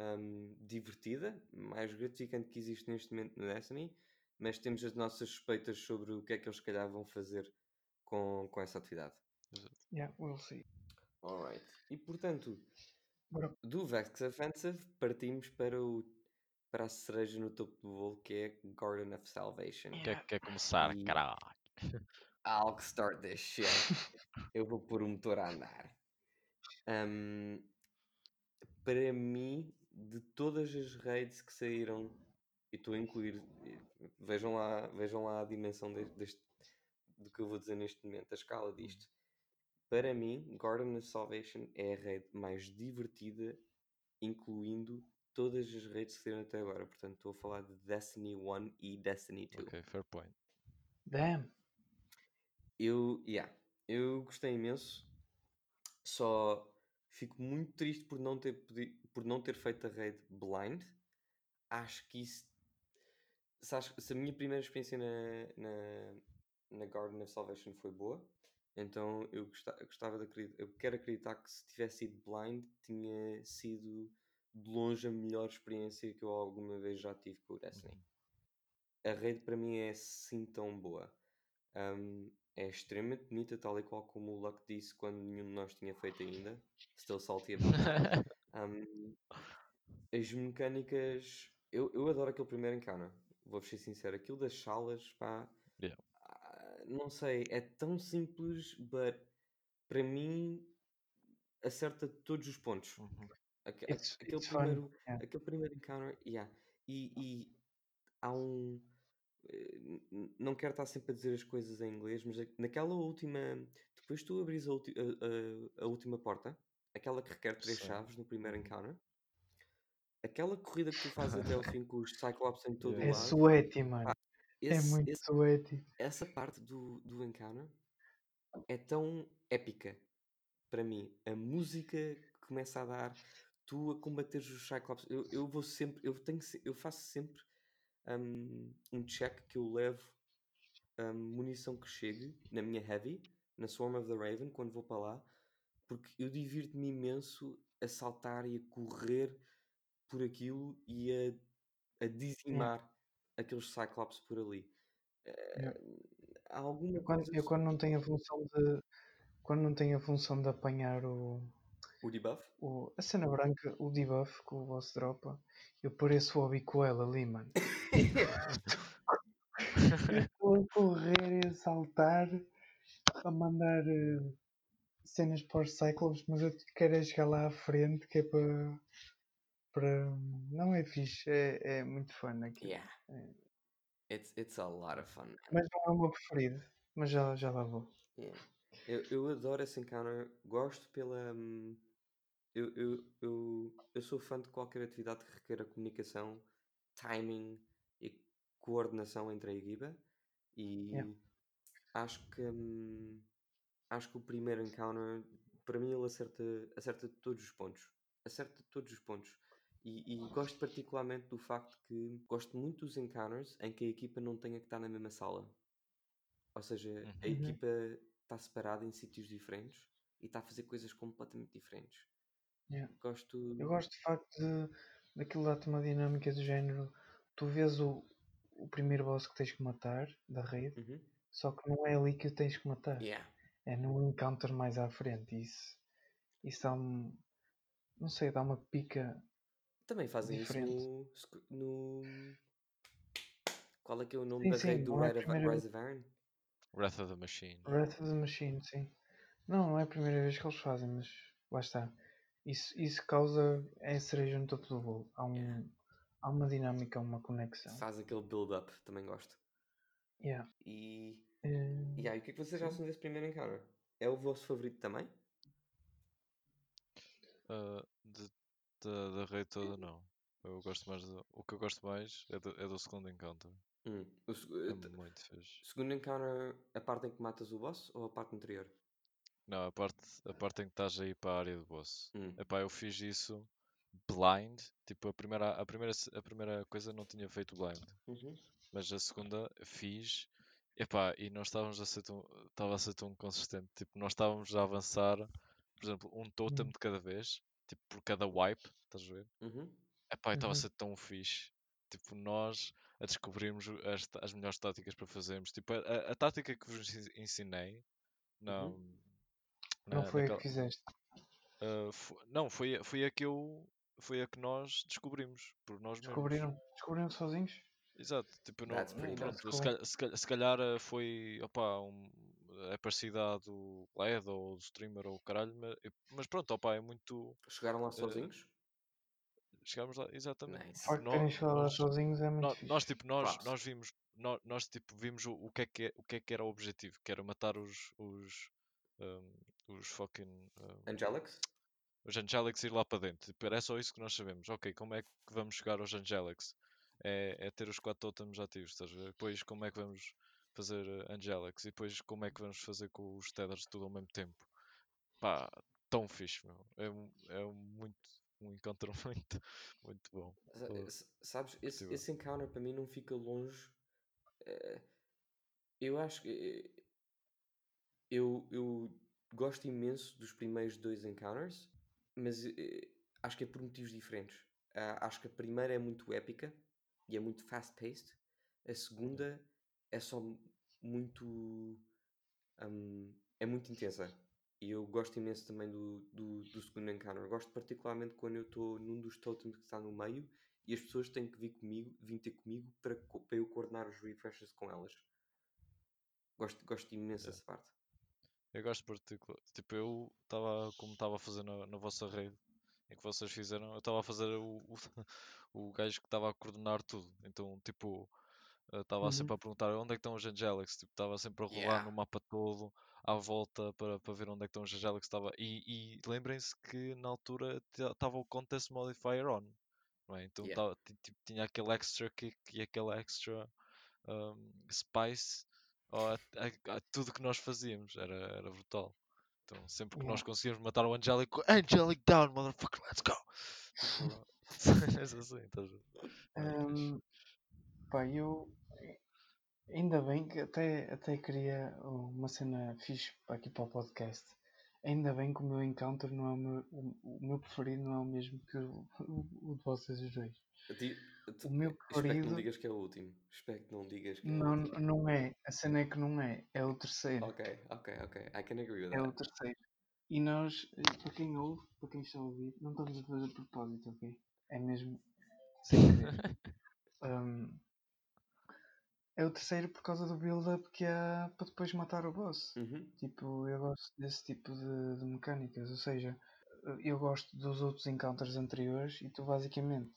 hum, divertida, mais gratificante que existe neste momento no Destiny, mas temos as nossas suspeitas sobre o que é que eles se calhar vão fazer com, com essa atividade. Yeah, we'll see. Alright. E portanto, do Vex Offensive partimos para, o, para a cereja no topo do bolo que é Garden of Salvation. Quer, quer começar, E- caralho? I'll start this shit. Eu vou pôr o motor a andar. Ahm, para mim, de todas as raids que saíram, e estou a incluir, vejam lá, vejam lá a dimensão de- deste, do que eu vou dizer neste momento, a escala disto. Para mim, Garden of Salvation é a raid mais divertida, incluindo todas as raids que saíram até agora. Portanto, estou a falar de Destiny 1 e Destiny 2. Ok, fair point. Damn. Eu, yeah, eu gostei imenso. Só fico muito triste por não ter, podi- por não ter feito a raid blind. Acho que isso. Se, acho- se a minha primeira experiência na, na, na Garden of Salvation foi boa, então eu gosta- eu gostava de acreditar. Eu quero acreditar que se tivesse sido blind, tinha sido de longe a melhor experiência que eu alguma vez já tive com o Destiny. A raid para mim é assim tão boa. Um, é extremamente bonita, tal e qual como o Luck disse quando nenhum de nós tinha feito ainda. Still salty. Um, as mecânicas. Eu, eu adoro aquele primeiro encounter. Vou-vos ser sincero. Aquilo das salas, pá. Yeah. ah, Não sei, é tão simples, but para mim acerta todos os pontos. Uhum. Aque- It's, aque- aquele, it's primeiro, Yeah. aquele primeiro encounter, yeah. E, e há um. Não quero estar sempre a dizer as coisas em inglês, mas naquela última. Depois tu abris a, a- a- última porta, aquela que requer três Sim. chaves no primeiro encounter, aquela corrida que tu fazes até ao fim com os Cyclops em todo. É o lado, sweaty, mano. é esse- muito esse- sweaty. essa parte do, do encounter é tão épica para mim. A música que começa a dar, tu a combateres os Cyclops. Eu, eu vou sempre, eu tenho, eu faço sempre um, um check que eu levo um, munição que chegue na minha heavy, na Swarm of the Raven, quando vou para lá, porque eu divirto-me imenso a saltar e a correr por aquilo e a, a dizimar aqueles Cyclops por ali. Eh, há alguma Eu quando, coisa eu quando não tenho a função de. Quando não tenho a função de apanhar o, O debuff? o, a cena branca, o debuff que o boss dropa, eu pareço o Obi Coelho ali, mano. Eu estou a correr e a saltar, a mandar eh, cenas para os Cyclops, mas eu quero é chegar lá à frente, que é para. para... Não é fixe, é, é muito fun aquilo. Yeah. É. It's, it's a lot of fun. man. Mas não é o meu preferido, mas já, já lá vou. Yeah. Eu, eu adoro esse encounter, gosto pela. hum, Eu, eu, eu, eu sou fã de qualquer atividade que requer comunicação, timing e coordenação entre a equipa. E Yeah. acho que hum, acho que o primeiro encounter, para mim, ele acerta, acerta todos os pontos. Acerta todos os pontos. E, e gosto particularmente do facto que gosto muito dos encounters em que a equipa não tenha que estar na mesma sala. Ou seja, a Uhum. Uhum. equipa está separada em sítios diferentes e está a fazer coisas completamente diferentes. Yeah. Gosto. Eu gosto de facto de, daquilo dá-te uma dinâmica do género. Tu vês o, o primeiro boss que tens que matar da rede, Uhum. só que não é ali que o tens que matar. Yeah. É no encounter mais à frente. Isso, isso dá um. Não sei, dá uma pica. Também fazem Diferente. isso no, no. Qual é que é o nome Sim, da sim, rede do é Rise of, primeira Rise of Iron? Wrath of the Machine. Breath of the Machine, sim. Não, não é a primeira vez que eles fazem, mas lá está. Isso, isso causa. É a cereja no topo do bolo. Há, um, Yeah. há uma dinâmica, uma conexão. Faz aquele build-up, também gosto. Yeah. E. Eh, E aí, o que é que vocês sim. acham desse primeiro encounter? É o vosso favorito também? Ah, de- da, da rede toda, não. Eu gosto mais do- o que eu gosto mais é do, é do segundo encounter. Hum, O É eh, muito fixe. segundo encounter, a parte em que matas o boss ou a parte anterior? Não, a parte, a parte em que estás aí para a área do boss. Hum. Epá, eu fiz isso blind. Tipo, a primeira, a primeira, a primeira coisa não tinha feito blind. Uhum. Mas a segunda fiz. Epá, e nós estávamos a ser tão, estava a ser tão consistente. Tipo, nós estávamos a avançar, por exemplo, um totem Hum. de cada vez. Tipo, por cada wipe, estás a ver? Uhum. Epá, e estava a Uhum. ser tão fixe. Tipo, nós a descobrirmos as, as melhores táticas para fazermos. Tipo, a, a- a tática que vos ensi- ensinei não, Uhum. Não na- foi a naquela- que fizeste. ah, fo- não, foi, a- foi a que eu foi a que nós descobrimos por nós mesmos. Descobriram, descobriram sozinhos? Exato, tipo, não, pronto, se, calhar, se calhar- se calhar, ah, foi opá, um, é parecida à do LED ou do streamer ou o caralho, mas, mas pronto, opá, é muito. Chegaram lá sozinhos? Chegámos lá, exatamente. Nice. facto de nó- terem chegado lá nós- sozinhos é muito Nó- fixe. nós, tipo, nós, nós vimos, nós, nós, tipo, vimos o, o, que é que é, o que é que era o objetivo, que era matar os, os, um, os fucking, um, Angelics? os Angelics ir lá para dentro. Tipo, era só isso que nós sabemos. Ok, como é que vamos chegar aos Angelics? É, é ter os quatro totems ativos, estás a ver? Depois como é que vamos fazer eh, Angelics? E depois como é que vamos fazer com os Tethers tudo ao mesmo tempo? Pá, tão fixe, meu. É, um- é muito, um encontro muito, muito bom. S- Sabes, esse, esse encounter para mim não fica longe. eh, Eu acho que. eh, Eu, eu gosto imenso dos primeiros dois encounters, mas eh, acho que é por motivos diferentes. Ah, acho que a primeira é muito épica e é muito fast-paced. A segunda é só mu- muito. hum, é muito intensa. E eu gosto imenso também do, do, do segundo encounter. Gosto particularmente quando eu estou num dos totems que está no meio e as pessoas têm que vir comigo, vir ter comigo para, para eu coordenar os refreshes com elas. Gosto, gosto imenso Yeah. dessa parte. Eu gosto particular. Tipo, eu estava, como estava a fazer na, na vossa rede, em que vocês fizeram, eu estava a fazer o, o, o gajo que estava a coordenar tudo. Então, tipo, estava Uhum. sempre a perguntar onde é que estão os Angelics. Tipo, estava sempre a rolar Yeah. no mapa todo, à volta, para, para ver onde é que estão os Angelics. Estava... E, e lembrem-se que na altura estava o Contest Modifier on. É? Então, Yeah. tava- ti- tipo, tinha aquele extra kick e aquele extra um, spice a, a- a tudo que nós fazíamos. Era, era brutal. Então, sempre que nós conseguíamos matar o Angelic, Angelic down, motherfucker, let's go! Tipo, cenas assim, estás. Hum, pá, eu ainda bem que até, até queria uma cena fixe para aqui para o podcast. Ainda bem que o meu encounter não é o meu, o, o meu preferido não é o mesmo que o, o, o de vocês os dois. O meu Espero que não digas que é o último. Espero que não digas que é o último. não é. A cena é que não é. É o terceiro. Ok, ok, ok. I can agree with É o that. terceiro. E nós, eh, para quem ouve, para quem está a ouvir, não estamos a fazer propósito, ok? É mesmo sem querer. Hum, É o terceiro por causa do build-up que há para depois matar o boss. Uhum. Tipo, eu gosto desse tipo de, de mecânicas. Ou seja, eu gosto dos outros encounters anteriores e tu basicamente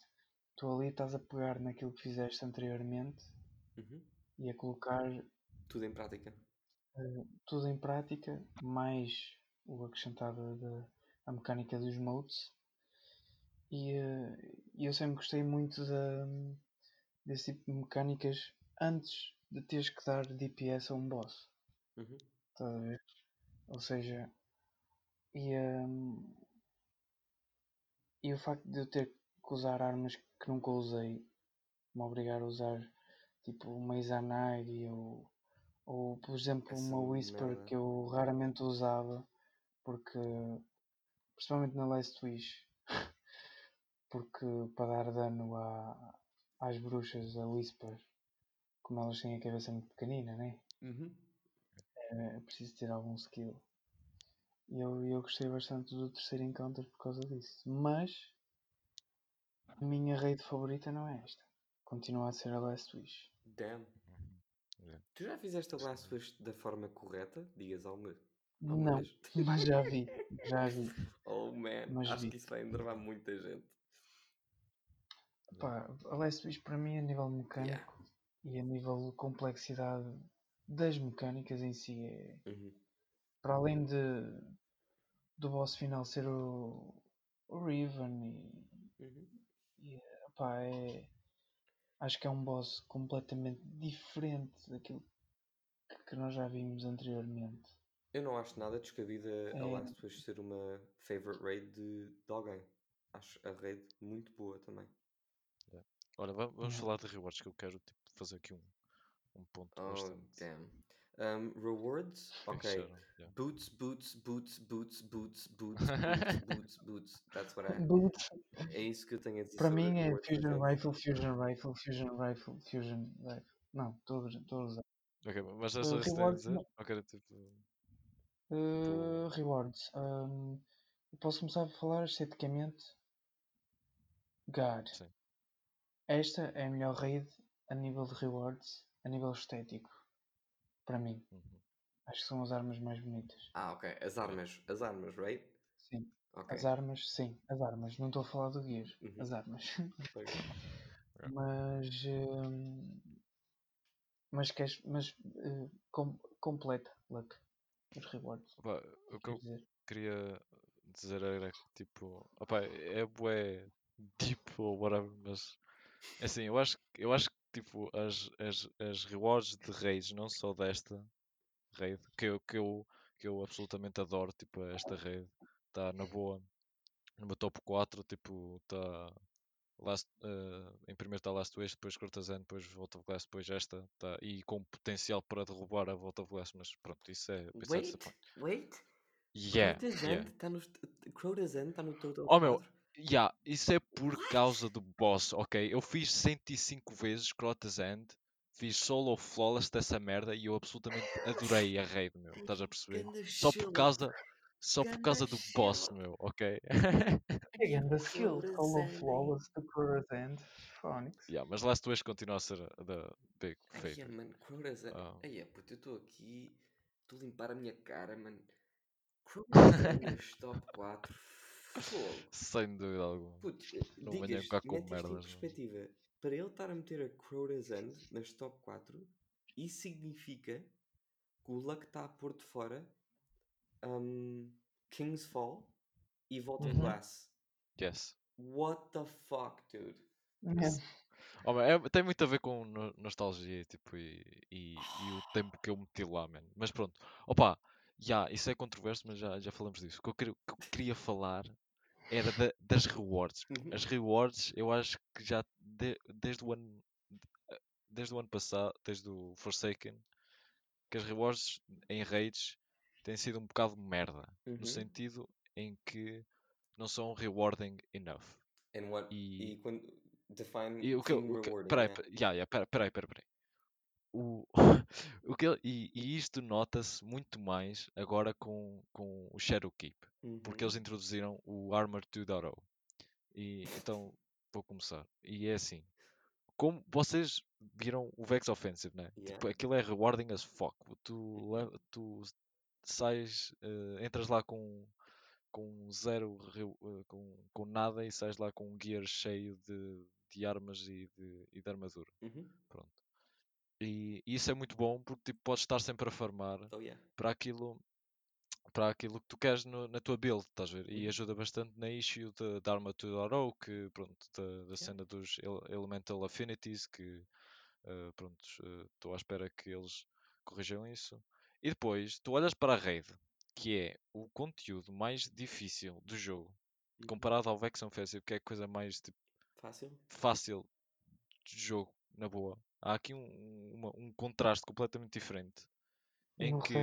tu ali estás a pegar naquilo que fizeste anteriormente Uhum. e a colocar Tudo em prática. eh, tudo em prática, mais o acrescentado da a mecânica dos modes. E e eu sempre gostei muito da, desse tipo de mecânicas antes de teres que dar DPS a um boss. Uhum. Ver? Ou seja, e, hum, e o facto de eu ter que usar armas que nunca usei, me obrigar a usar tipo uma Izanagi ou, ou por exemplo Essa uma Whisper merda. que eu raramente usava porque principalmente na Last Wish porque para dar dano à, às bruxas a Whisper como elas têm a cabeça muito pequenina, né? Uhum. é preciso ter algum skill. E eu, eu gostei bastante do terceiro encounter por causa disso. Mas a minha raid favorita não é esta. Continua a ser a Last Wish. Damn. Yeah. Tu já fizeste a Last Wish da forma correta? Digas alguma, alguma Não, vez? mas já vi. Já vi. Oh man, Mas acho vi. que isso vai enervar muita gente. Pá, a Last Wish para mim a nível mecânico e a nível de complexidade das mecânicas em si é. Uhum. Para além de do boss final ser o, o Riven e, Uhum. Pá, é. Acho que é um boss completamente diferente daquilo que- nós já vimos anteriormente. Eu não acho nada descabida a É. Last Wish ser uma favorite raid de, de alguém. Acho a raid muito boa também. Ora, va- vamos Yeah. falar de rewards que eu quero tipo, fazer aqui um, um ponto Oh, bastante. damn. Um, rewards? Ok. yeah. Boots, boots, boots, boots, boots, boots, boots, boots, boots. That's what I. Boots, É isso que eu tenho a dizer para mim é Fusion portanto. Rifle, Fusion Rifle, Fusion Rifle, Fusion Rifle. Não, estou a usar. Ok, mas é Uh, só isso que tenho a dizer? não. Ou quero tipo. Uh, rewards. Um, posso começar a falar esteticamente. God. Sim. Esta é a melhor raid a nível de rewards, a nível estético. Para mim. Uhum. Acho que são as armas mais bonitas. Ah, ok. As armas. As armas, right? Sim. Ok. As armas, sim. As armas. Não estou a falar do Gear. Uhum. As armas. mas. hum, mas queres. Mas. uh, com- completa, Luck. Os rewards. Opa, o que eu dizer. queria dizer era que tipo. Opa, é bué ou whatever, mas. Assim, eu acho, eu acho que tipo, as, as, as rewards de raids, não só desta raid, que eu, que eu, que eu absolutamente adoro, tipo, esta raid, está na boa. No meu top 4, tipo, está. Last, eh, em primeiro está Last Wish, depois Cortazan, depois Volta of Glass, depois esta, tá, e com potencial para derrubar a Volta of Glass, mas pronto, isso é Wait, wait. Yeah, Crotazand yeah. está no. Está no total Oh meu, 4. Yeah, isso é por causa do boss, ok? Eu fiz 105 vezes Crotas End, fiz solo flawless dessa merda e eu absolutamente adorei a raid, meu, estás a perceber? Ganda Só por causa, só por causa do boss, meu, ok? É grande skill. Hein? Flawless to Crotazand. Phonics. yeah, mas Last Wish continua a ser a da big Ai, favorite. mano, Crotazand. Ah. Ai, é, puto, eu estou aqui. Estou a limpar a minha cara, mano. Crotazand nos top 4. Sem dúvida alguma. Puto, Não digas, cá com merdas, não. perspectiva. Para ele estar a meter a Crotazand nas top 4, isso significa que o Luck está a pôr de fora um, King's Fall e of Uhum. Glass. Yes. What the fuck, dude? Man, Oh, man, é- tem muito a ver com no- nostalgia tipo, e, e, e o tempo que eu meti lá, man. Mas pronto, opa, já, isso é controverso, mas já, já falamos disso. O que eu, queria- o que eu queria falar era da- das rewards. Uhum. As rewards, eu acho que já de- desde o ano desde o ano passado, desde o Forsaken, que as rewards em raids têm sido um bocado merda. Uhum. No sentido em que não são rewarding enough. And what? E- E, quando. Define E o que, o que, rewarding. peraí, yeah. pe- yeah, yeah, pera- peraí, peraí, peraí. O, o que, ele- e, e isto nota-se muito mais agora com, com o Shadowkeep, porque Uhum. eles introduziram o Armor 2.0. E então vou começar. E é assim: como vocês viram o Vex Offensive, né? Yeah. Tipo, aquilo é rewarding as fuck. Tu, Uhum. leva- tu sais, eh, entras lá com, com zero, eh, com, com nada e sais lá com um gear cheio de, de armas e de, e de armadura. Uhum. Pronto. E, e isso é muito bom porque tipo, podes estar sempre a farmar Oh yeah. para aquilo, para aquilo que tu queres no- na tua build, estás a ver? E Uhum. ajuda bastante na issue da Arma 2.0, que pronto, da, da cena dos ele- Elemental Affinities, que eh, pronto, eh, estou à espera que eles corrijam isso. E depois, tu olhas para a raid, que é o conteúdo mais difícil do jogo, Uhum. comparado ao Vex Offensive, que é a coisa mais tipo, Fácil? fácil de jogo, na boa. Há aqui um, uma- um contraste completamente diferente. Em não que,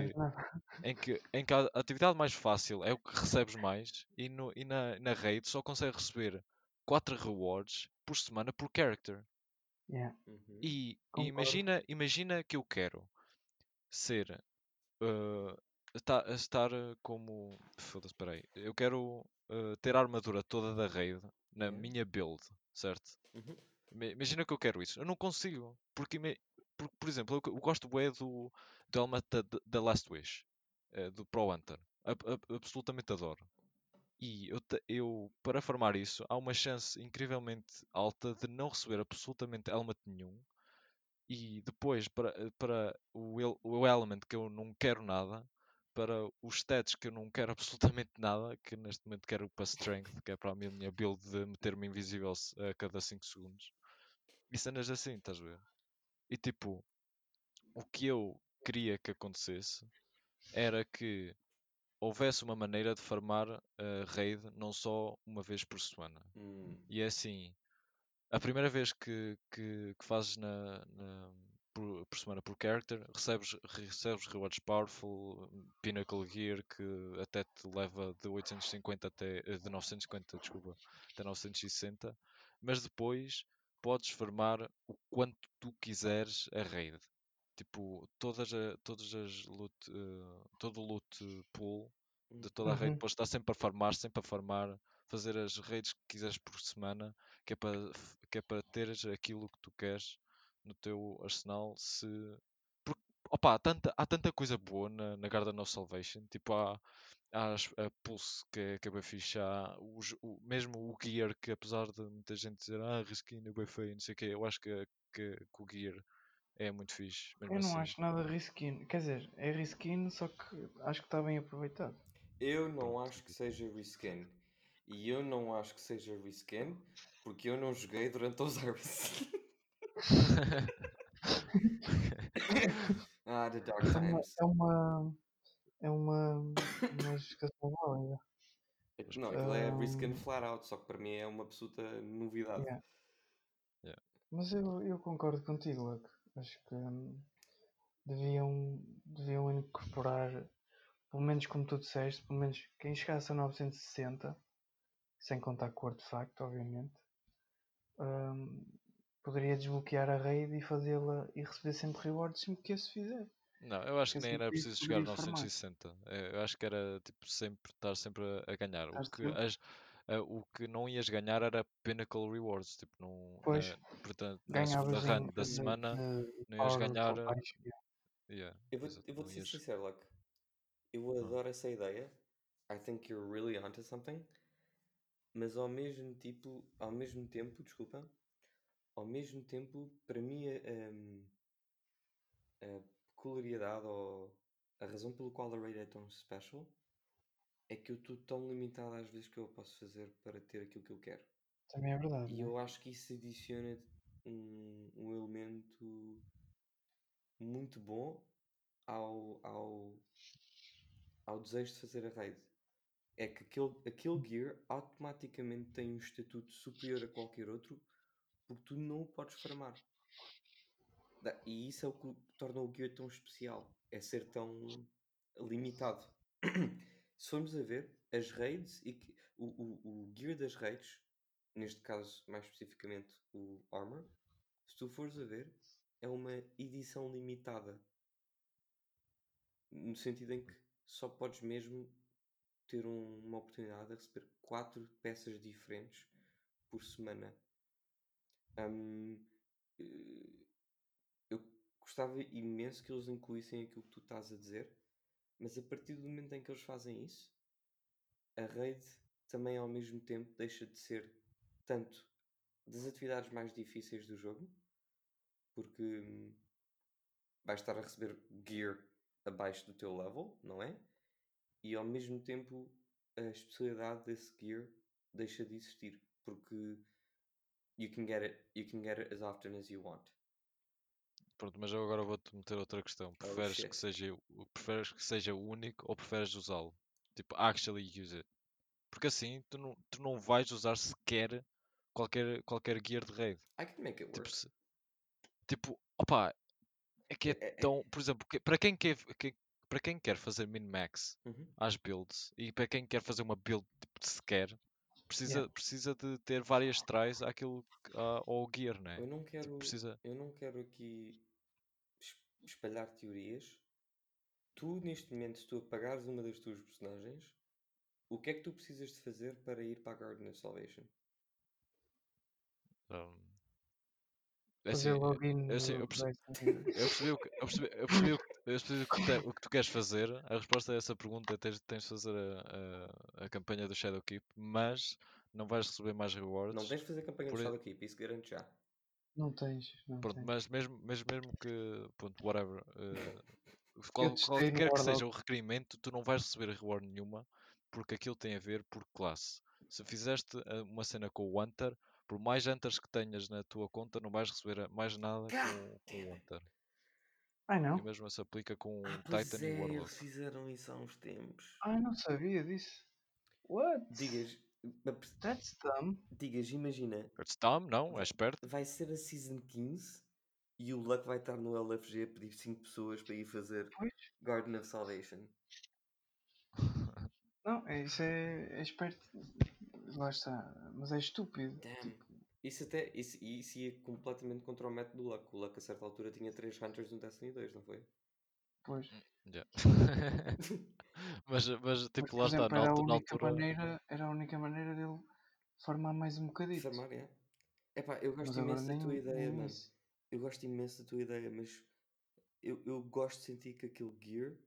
em, que, em que a atividade mais fácil é o que recebes mais e, no, e na, na raid só consegue receber 4 rewards por semana por character. Yeah. Uhum. E, e imagina, imagina que eu quero ser uh, esta- estar uh, como foda-se, espera aí. Eu quero uh, ter a armadura toda da raid na Yeah. minha build, certo? Uhum. Ima- Imagina que eu quero isso. Eu não consigo. Porque, ima- por, exemplo, eu, gosto bué do, do helmet da, Last Wish, eh, do Pro Hunter. Ab- ab- absolutamente adoro. E eu, eu, para farmar isso, há uma chance incrivelmente alta de não receber absolutamente helmet nenhum. E depois, para, eh, para o, o element que eu não quero nada, para os stats que eu não quero absolutamente nada, que neste momento quero para Strength, que é para a minha build de meter-me invisível a cada 5 segundos. E cenas assim, estás a ver? E tipo, o que eu queria que acontecesse era que houvesse uma maneira de farmar a raid não só uma vez por semana. Hum. E é assim, a primeira vez que, que, que fazes na, na- por, por semana por character, recebes, recebes rewards powerful, Pinnacle Gear que até te leva de 850 até eh, de 950, desculpa, até 960, mas depois podes farmar o quanto tu quiseres a raid. Tipo, todas, a, todas as loot, eh, todo o loot pool de toda a raid, Uhum. podes estar sempre a farmar, sempre a farmar, fazer as raids que quiseres por semana, que é para, que é para teres aquilo que tu queres no teu arsenal. Se... Porque, opa, há tanta, há tanta coisa boa na, na Garden of Salvation, tipo, há as- a Pulse que é, que é bem fixe, há os, o, mesmo o Gear, que apesar de muita gente dizer, ah, risquinho é bem feio, não sei o quê, eu acho que, que, que o Gear é muito fixe, mesmo Eu não assim. acho nada riskin. Quer dizer, é riskin, só que acho que está bem aproveitado. Eu não acho que seja reskin. E eu não acho que seja reskin porque eu não joguei durante a usar reskin. ah, the dark É uma. times. É uma. É uma. Uma justificação válida. Não, aquilo é reskin Ahm. flat out, só que para mim é uma absoluta novidade. Yeah. Yeah. Mas eu, eu concordo contigo, Luke. Acho que hum, deviam, deviam incorporar, pelo menos como tu disseste, pelo menos quem chegasse a 960, sem contar com o artefacto, obviamente, hum, poderia desbloquear a raid e fazê-la e receber sempre rewards sempre que esse fizer. Não, eu acho que nem era preciso chegar a poderia farmar. 960. Eh, Eu acho que era tipo sempre estar sempre a, ganhar. O que, as, eh, o que não ias ganhar era Pinnacle Rewards. Tipo, não, Pois, na, portanto, na run da de, semana de não ias ganhar. eh, yeah. Eu vou, exato, eu vou não ser sincero, Luck. Eu Ah. adoro essa ideia. I think you're really onto something. Mas ao mesmo tipo, ao mesmo tempo, desculpa, ao mesmo tempo, para mim a, hum, a peculiaridade ou a razão pelo qual a raid é tão special é que eu estou tão limitado às vezes que eu posso fazer para ter aquilo que eu quero. Também é verdade. E né? eu acho que isso adiciona um, um elemento muito bom ao, ao, ao desejo de fazer a raid. É que aquele, aquele gear automaticamente tem um estatuto superior a qualquer outro porque tu não o podes farmar. E isso é o que torna o gear tão especial. É ser tão limitado. Se formos a ver, as raids e que- o, o, o gear das raids, neste caso mais especificamente o armor, se tu fores a ver, é uma edição limitada. No sentido em que só podes mesmo ter um- uma oportunidade de receber quatro peças diferentes por semana. Hum, eh, gostava imenso que eles incluíssem aquilo que tu estás a dizer, mas a partir do momento em que eles fazem isso, a raid também ao mesmo tempo deixa de ser tanto das atividades mais difíceis do jogo, porque hum, vais estar a receber gear abaixo do teu level, não é? E ao mesmo tempo a especialidade desse gear deixa de existir, porque you can get it, you can get it as often as you want. Pronto, mas eu agora vou-te meter outra questão. Preferes shit. que seja, preferes que seja único ou preferes usá-lo? Tipo, actually use it. Porque assim tu não, tu não vais usar sequer qualquer, qualquer gear de raid. I can make it Tipo, work. se- tipo, opa, é que é É- é- tão. Por exemplo, para quem quer, que- para quem quer fazer min-max Uhum. às builds e para quem quer fazer uma build tipo, sequer, precisa, Yeah. precisa de ter várias tries àquilo, à- ao gear, né? Eu não Tipo, quero, precisa. eu não quero aqui espalhar teorias. Tu, neste momento, se tu apagares uma das tuas personagens, o que é que tu precisas de fazer para ir para a Garden of Salvation? um, é Fazer login eu, no eu percebi o que, eu percebi, eu percebi o que, eu percebi o que, te- o que tu queres fazer. A resposta a essa pergunta é tens, tens de fazer a, a, a campanha do Shadowkeep, mas não vais receber mais rewards. Não tens de fazer campanha por e- Shadowkeep, isso garanto já. Não tens, não Pronto, tens. mas mesmo, mesmo, mesmo que, pronto, whatever, eh, Eu qual, qualquer que seja o requerimento, tu não vais receber reward nenhuma, porque aquilo tem a ver por classe. Se fizeste eh, uma cena com o Hunter, por mais Hunters que tenhas na tua conta, não vais receber a- mais nada com, com o. Hunter. Ai não? E o mesmo se aplica com o Ah, Titan e o é, Warlock. eles fizeram isso há uns tempos. Ai não sabia disso. What? Digas, That's dumb. digas, imagina, It's dumb, não? É vai, esperto. vai ser a Season 15 e o Luck vai estar no LFG a pedir 5 pessoas para ir fazer Pois. Garden of Salvation. Não, é- isso é, é esperto. Lá está. Mas é estúpido. Damn. Tipo, Isso até isso, isso ia completamente contra o método do Luck. O Luck a certa altura tinha 3 Hunters no Destiny 2, não foi? Pois. Yeah. mas, mas Mas, tipo, por lá está, exemplo, altu- na única altura. maneira, era a única maneira dele formar mais um bocadito. Farmar, é? Epá, eu gosto Mas imenso da tua ideia, nem mano. isso. Eu gosto imenso da tua ideia, mas eu, eu gosto de sentir que aquele gear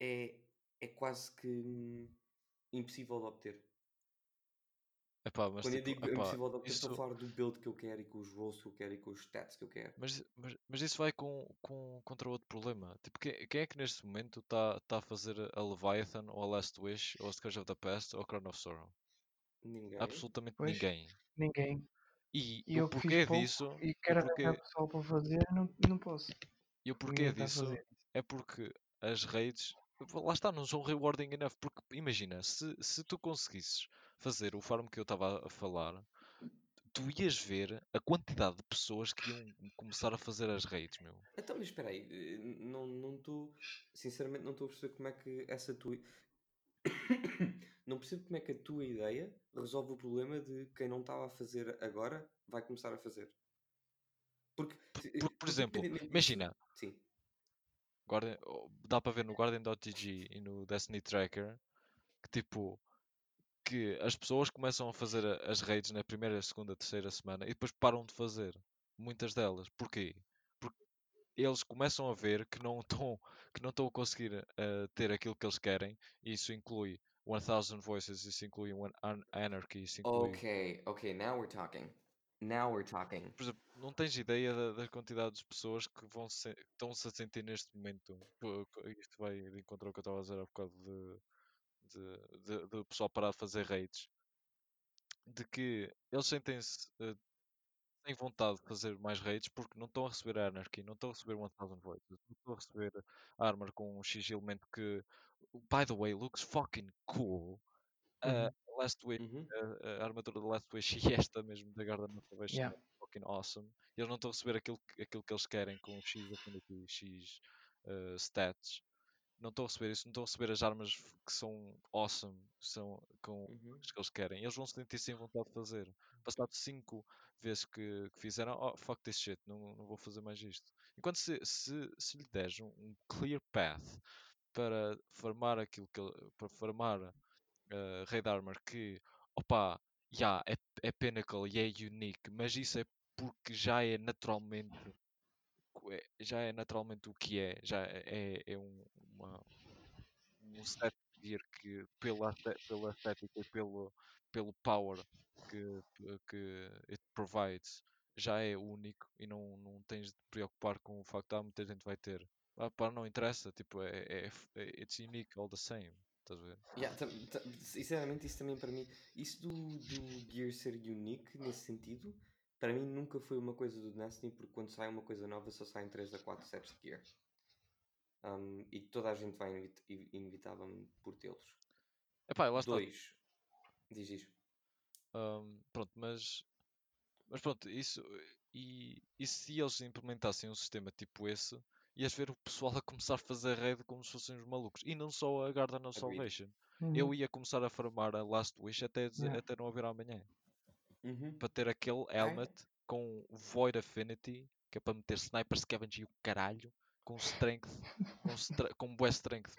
é, é quase que hum, impossível de obter. Epá, mas Quando eu tipo, digo epá, impossível de obter, estou a isso. falar do build que eu quero e com os rolls que eu quero e com os stats que eu quero. Mas, mas, mas isso vai com, com, contra outro problema. Tipo, quem, quem é que neste momento está tá a fazer a Leviathan ou a Last Wish ou a Scourge of the Past ou a Crown of Sorrow? Ninguém. Absolutamente Pois, ninguém. ninguém. E, E o eu porquê pouco disso, e quero porquê, arranjar pessoal para fazer, não, não posso. e o porquê Ninguém a disso é porque as raids, lá está, não são rewarding enough. Porque imagina, se, se tu conseguisses fazer o farm que eu estava a falar, tu ias ver a quantidade de pessoas que iam começar a fazer as raids, meu. Então, mas espera aí, eh, não não estou. Sinceramente, não estou a perceber como é que essa tua. não percebo como é que a tua ideia resolve o problema de quem não estava a fazer agora vai começar a fazer. Porque, Porque, por porque exemplo, imagina, Sim. Guardian, oh, dá para ver no Guardian.gg e no Destiny Tracker que tipo que as pessoas começam a fazer as raids na primeira, segunda, terceira semana e depois param de fazer. Muitas delas. Porquê? Porque eles começam a ver que não estão que não estão a conseguir eh, ter aquilo que eles querem e isso inclui 1000 Voices, isso inclui One An- Anarchy, isso inclui Ok, ok, now we're talking. Now we're talking. por exemplo, não tens ideia da, da quantidade de pessoas que vão se, estão-se a sentir neste momento. Isto vai de encontro ao que eu estava a dizer há bocado de, de, de, de pessoal parar de fazer raids. De que eles sentem-se eh, sem vontade de fazer mais raids porque não estão a receber a Anarchy, não estão a receber 1000 Voices, não estão a receber a Armor com um X elemento que, by the way, looks fucking cool. A Uhum. Last Wish, Uhum. a, a armadura da Last Wish e esta mesmo da Garden of Salvation Yeah. é fucking awesome. E eles não estão a receber aquilo, que- aquilo que eles querem com X Affinity, X eh, stats. Não estão a receber isso, não estão a receber as armas que são awesome, são com Uhum. as que eles querem. Eles vão se sentir sem vontade de fazer. Passado 5 vezes que, que fizeram, oh fuck this shit, não, não vou fazer mais isto. Enquanto se, se, se lhe deres um, um clear path para farmar aquilo que ele- para farmar uh, Raid Armor que opa, yeah, é, é Pinnacle e é unique, mas isso é porque já é naturalmente é- já é naturalmente o que é, já é, é um, uma, um set gear que pela, pela estética e pelo, pelo power que, que it provides já é único e não, não tens de te preocupar com o facto de ah, muita gente vai ter. Ah, não interessa, tipo, é, é, f- é- it's unique all the same. Estás a ver? Yeah, sinceramente, isso também para mim, isso do, do Gear ser unique nesse sentido, para mim nunca foi uma coisa do Destiny, porque quando sai uma coisa nova só saem 3 a 4 sets de Gear. Um, e toda a gente vai inevit- i- inevitavelmente por tê-los. Epá, lá está. Dois. Diz isso. Ahm, pronto, mas, mas pronto, isso e, e se eles implementassem um sistema tipo esse, ias ver o pessoal a começar a fazer raid como se fossem os malucos. E não só a Garden of. Salvation. Uhum. Eu ia começar a farmar a Last Wish até, dizer- Yeah. até não haver amanhã. Uhum. Para ter aquele helmet com Void Affinity, que é para meter Sniper Scavenge e o caralho, com strength, com, stra com bué strength.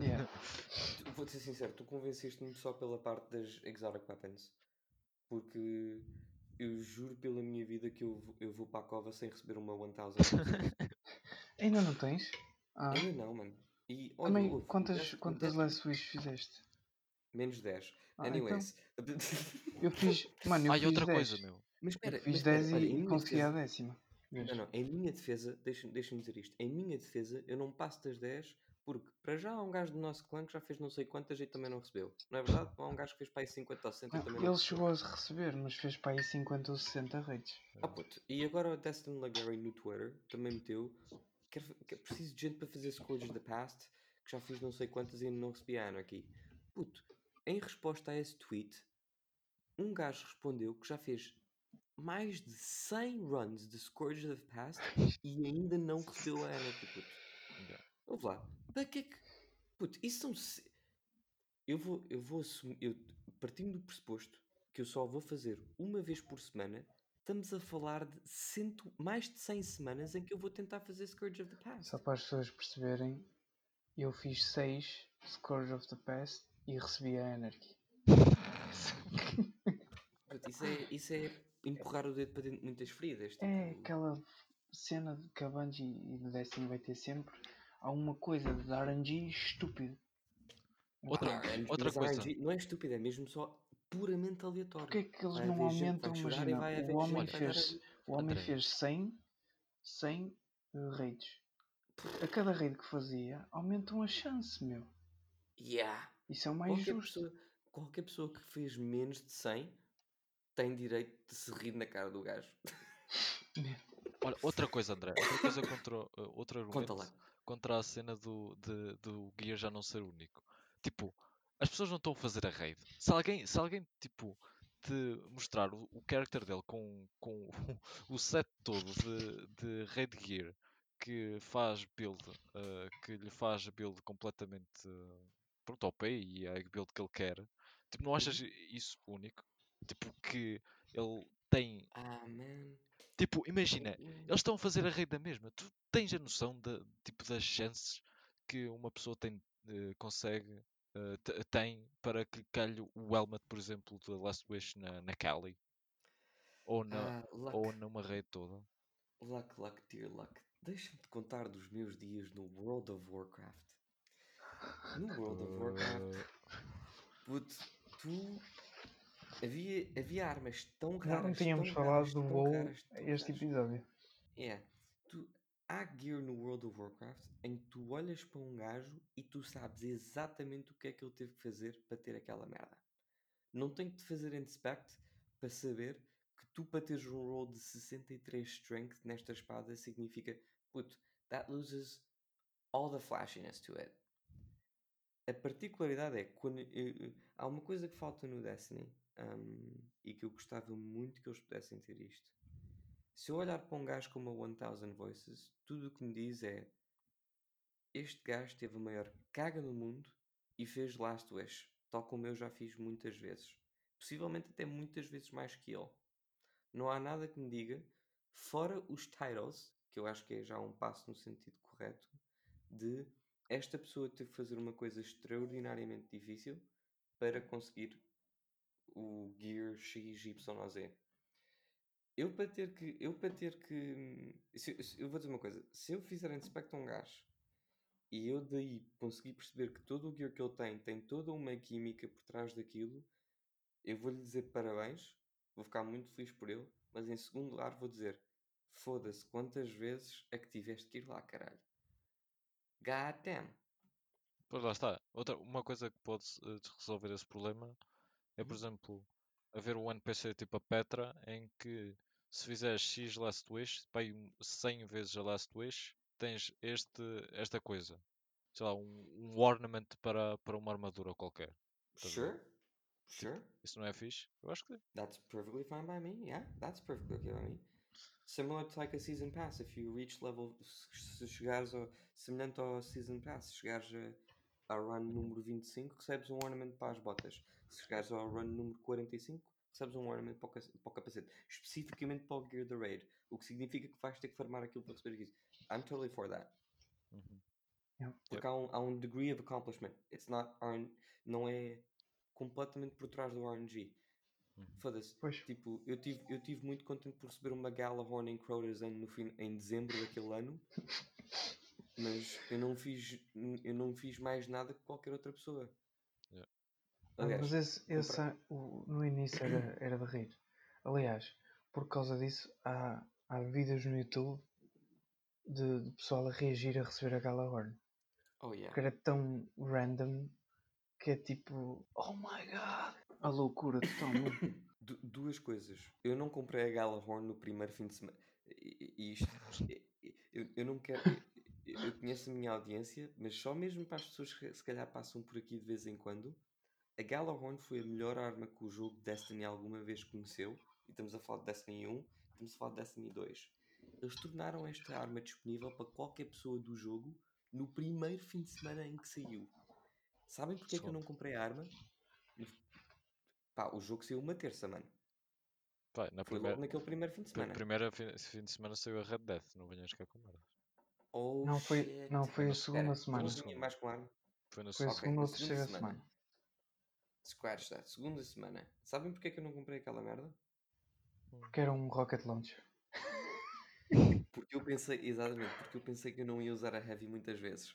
Yeah. Vou-te ser sincero, tu convenceste-me só pela parte das Exotic Weapons. Porque eu juro pela minha vida que eu, vou- eu vou para a cova sem receber uma 1000. Ainda não tens? Ah, Ainda não, mano. E olha, também, ouve, quantas, quantas Last Wish fizeste? Menos 10. Ah, Anyways. Eu fiz, mano, eu Ah, e fiz outra 10. coisa, meu. mas espera, Eu fiz mas espera, 10 olha, e, e consegui a décima. Não, não, em minha defesa, deixa- deixa-me dizer isto. Em minha defesa, eu não passo das 10 porque para já há um gajo do nosso clã que já fez não sei quantas e também não recebeu. Não é verdade? Há um gajo que fez para aí 50 ou 60 e Não, também ele não recebeu. chegou a receber, mas fez para aí 50 ou 60 raids. Ah puto, e agora o Destin Lagary no Twitter também meteu que que preciso de gente para fazer of the Past que já fiz não sei quantas e ainda não recebi a aqui. Puto, em resposta a esse tweet, um gajo respondeu que já fez mais de 100 runs de Scourge of the Past e ainda não recebeu a Anarchy, puto. Yeah. Ouve lá, para que é que. Puto, isso são. se- Eu vou, eu vou assumir. Eu, partindo do pressuposto que eu só vou fazer uma vez por semana, estamos a falar de cento, mais de 100 semanas em que eu vou tentar fazer Scourge of the Past. Só para as pessoas perceberem, eu fiz 6 Scourge of the Past e recebi a Anarchy. Isso, é, isso é empurrar o dedo para dentro de muitas feridas. Tipo, É aquela cena de que a Bungie e de Destiny vai ter sempre. Há uma coisa de RNG estúpido. Outra- RNG, outra mas coisa. RNG não é estúpido, é mesmo só puramente aleatório. Porquê é que eles Vai não aumentam? Imagina, o homem fez, o homem fez 100, 100 uh, raids. A cada raid que fazia, aumentam a chance, meu. Yeah. Isso é o mais qualquer justo. Pessoa, qualquer pessoa que fez menos de 100 tem direito de se rir na cara do gajo. Olha, outra coisa, André. Outra coisa contra, uh, outro argumento contra a cena do, de, do Gear já não ser único. Tipo, as pessoas não estão a fazer a raid. Se alguém, se alguém tipo, te mostrar o, o character dele com, com o set todo de, de raid gear que faz build, uh, que lhe faz a build completamente uh, pronto, OP e a build que ele quer, tipo, não achas isso único? Tipo, que ele tem Ah, man. Tipo, imagina, Hum. eles estão a fazer a raid da mesma. Tu tens a noção de, tipo, das chances que uma pessoa tem, eh, consegue, eh, te- tem para que calhe o helmet, por exemplo, da Last Wish na, na Cali? Ou, na, Ah, luck, ou numa raid toda? luck, luck, dear luck. Deixa-me te contar dos meus dias no World of Warcraft. No World of Warcraft, puto, tu. Havia, havia armas tão Já raras. não tínhamos tão falado do WoW este episódio. É. Tu, há gear no World of Warcraft em que tu olhas para um gajo e tu sabes exatamente o que é que ele teve que fazer para ter aquela merda. Não tem que te fazer inspect para saber que tu para teres um roll de 63 strength nesta espada significa puto, that loses all the flashiness to it. A particularidade é que quando, eh, eh, há uma coisa que falta no Destiny um, e que eu gostava muito que eles pudessem ter isto. Se eu olhar para um gajo como a 1000 Voices, tudo o que me diz é este gajo teve a maior caga no mundo e fez Last Wish, tal como eu já fiz muitas vezes. Possivelmente até muitas vezes mais que ele. Não há nada que me diga, fora os titles, que eu acho que é já um passo no sentido correto, de esta pessoa teve que fazer uma coisa extraordinariamente difícil para conseguir o Gear XYZ. Eu para ter que. Eu para ter que. se- eu vou dizer uma coisa. Se eu fizer inspect um gajo e eu daí conseguir perceber que todo o gear que ele tem tem toda uma química por trás daquilo, eu vou-lhe dizer parabéns, vou ficar muito feliz por ele, mas em segundo lugar vou dizer foda-se, quantas vezes é que tiveste que ir lá, caralho? God damn. Pois lá está. Outra, uma coisa que pode eh, resolver esse problema é, por Uhum. exemplo, haver um NPC tipo a Petra em que se fizeres X Last Wish, um 100 vezes a Last Wish, tens este, esta coisa. Sei lá, um, um ornament para, para uma armadura qualquer. Estás a ver? Sure, sure. Isso não é fixe? Eu acho que sim. That's perfectly fine by me. Yeah, that's perfectly okay by me. Similar to like a season pass, if you reach level, se chegares ao, semelhante ao season pass, se chegares a, ao run número 25, recebes um ornament para as botas. Se chegares ao run número 45, recebes um ornament para o, ca- para o capacete, especificamente para o gear da raid, o que significa que vais ter que farmar aquilo para receber isso. I'm totally for that. Uhum. Porque há, um, há um degree of accomplishment. It's not RN, não é completamente por trás do RNG. Uhum. Foda-se. Tipo, eu tive, eu tive muito contente por receber uma Galahorn em Crowder's End no fim, em dezembro daquele ano. Mas eu não fiz, eu não fiz mais nada que qualquer outra pessoa. Aliás, mas esse, esse o- no início era, era de rir. Aliás, por causa disso, há, há vídeos no YouTube de, de pessoal a reagir a receber a Galahorn. oh yeah. Porque era tão random que é tipo, oh my god, a loucura totalmente. Du- duas coisas. Eu não comprei a Galahorn no primeiro fim de semana. E, e isto, eu, eu não quero. Eu, eu conheço a minha audiência, mas só mesmo para as pessoas que se calhar passam por aqui de vez em quando. A Galahorn foi a melhor arma que o jogo Destiny alguma vez conheceu. E estamos a falar de Destiny 1, estamos a falar de Destiny 2. Eles tornaram esta arma disponível para qualquer pessoa do jogo no primeiro fim de semana em que saiu. Sabem porque é que eu não comprei a arma? Pá, o jogo saiu uma terça, mano. Pá, na Foi primeira, logo naquele primeiro fim de semana. primeira fim, fim de semana saiu a Red Death, não venhas cá com merda. Oh, Não, foi- shit. não, foi a segunda semana. não Foi segunda. mais com arma. Foi na Foi segunda na ou terceira semana. semana. Scratch that. Segunda semana. Sabem porque é que eu não comprei aquela merda? Porque era um rocket launcher. Porque eu pensei, exatamente, porque eu pensei que eu não ia usar a Heavy muitas vezes.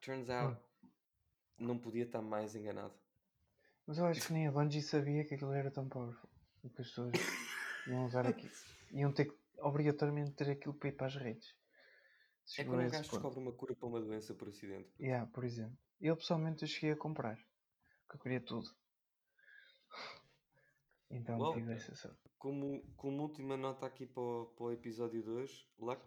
Turns out, não podia estar mais enganado. Mas eu acho que nem a Bungie sabia que aquilo era tão powerful. E que as pessoas iam usar aquilo. Iam ter que obrigatoriamente ter aquilo para ir para as redes. É Chegou quando um gajo descobre uma cura para uma doença por acidente. puto. Yeah, por exemplo. Eu pessoalmente eu cheguei a comprar. Porque eu queria tudo. Então Well, tive essa sorte. Como, como última nota aqui para o, para o episódio 2, Luck,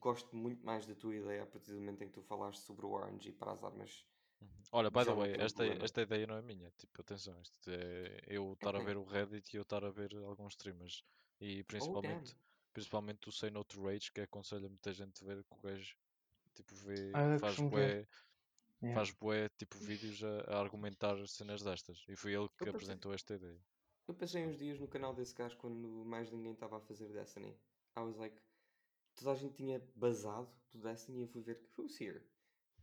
gosto muito mais da tua ideia a partir do momento em que tu falaste sobre o RNG para as armas. Uhum. Olha, by the não way, esta, esta ideia não é minha. Tipo, atenção, isto é eu estar a ver o Reddit e eu estar a ver alguns streamers. E Oh, principalmente, principalmente o Say No to Rage, que aconselha muita gente a ver que o gajo tipo, vê, Ah, faz bué. Yeah. faz bué tipo vídeos a, a argumentar cenas destas. E foi ele que pensei- apresentou esta ideia. Eu passei uns dias no canal desse gajo quando mais ninguém estava a fazer Destiny. I was like, toda a gente tinha basado do Destiny e eu fui ver who's here.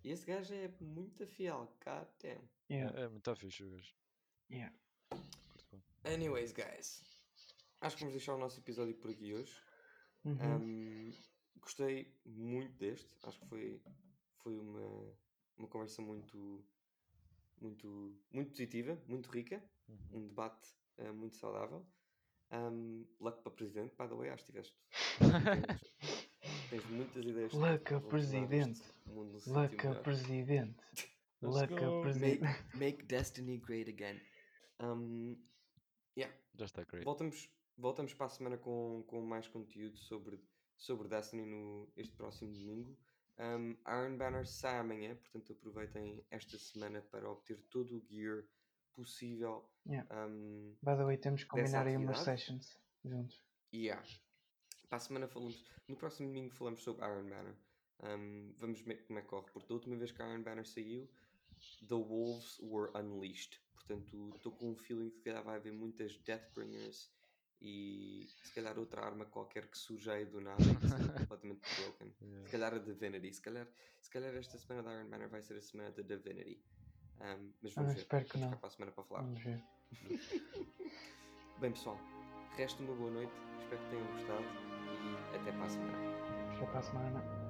E esse gajo é muito fiel, god damn. Yeah. É, é muito fixe o gajo. Yeah. Anyways, guys, acho que vamos deixar o nosso episódio por aqui hoje. Uhum. Um, gostei muito deste, acho que foi, foi uma, uma conversa muito, muito, muito positiva, muito rica, Uhum. um debate uh, muito saudável. Um, luck para presidente, by the way, acho que tiveste. tens, muitas ideias. que Luck a vão tornar este presidente. mundo sítio Luck a melhor. presidente. Let's Luck a go. presidente. Make, make Destiny great again. Um, yeah, Já está great. voltamos, voltamos para a semana com, com mais conteúdo sobre, sobre Destiny no, este próximo domingo. Um, Iron Banner sai amanhã, portanto aproveitem esta semana para obter todo o gear possível. Yeah. Um, By the way, temos que combinar aí umas sessions juntos. yeah. Para a semana falamos. No próximo domingo falamos sobre Iron Banner. Um, vamos ver como é que corre, porque da última vez que Iron Banner saiu, The Wolves were unleashed. Portanto, estou com um feeling que se calhar vai haver muitas Deathbringers e se calhar outra arma qualquer que surge aí do nada que seja completamente broken. Yeah. Se calhar a Divinity. Se calhar, se calhar esta semana da Iron Banner vai ser a semana da Divinity. Um, mas vamos Ah, ver. espero que Vamos não. ficar para a semana para falar. Vamos ver. Bem, pessoal, Resta uma boa noite, espero que tenham gostado e até para a semana. Até para a semana.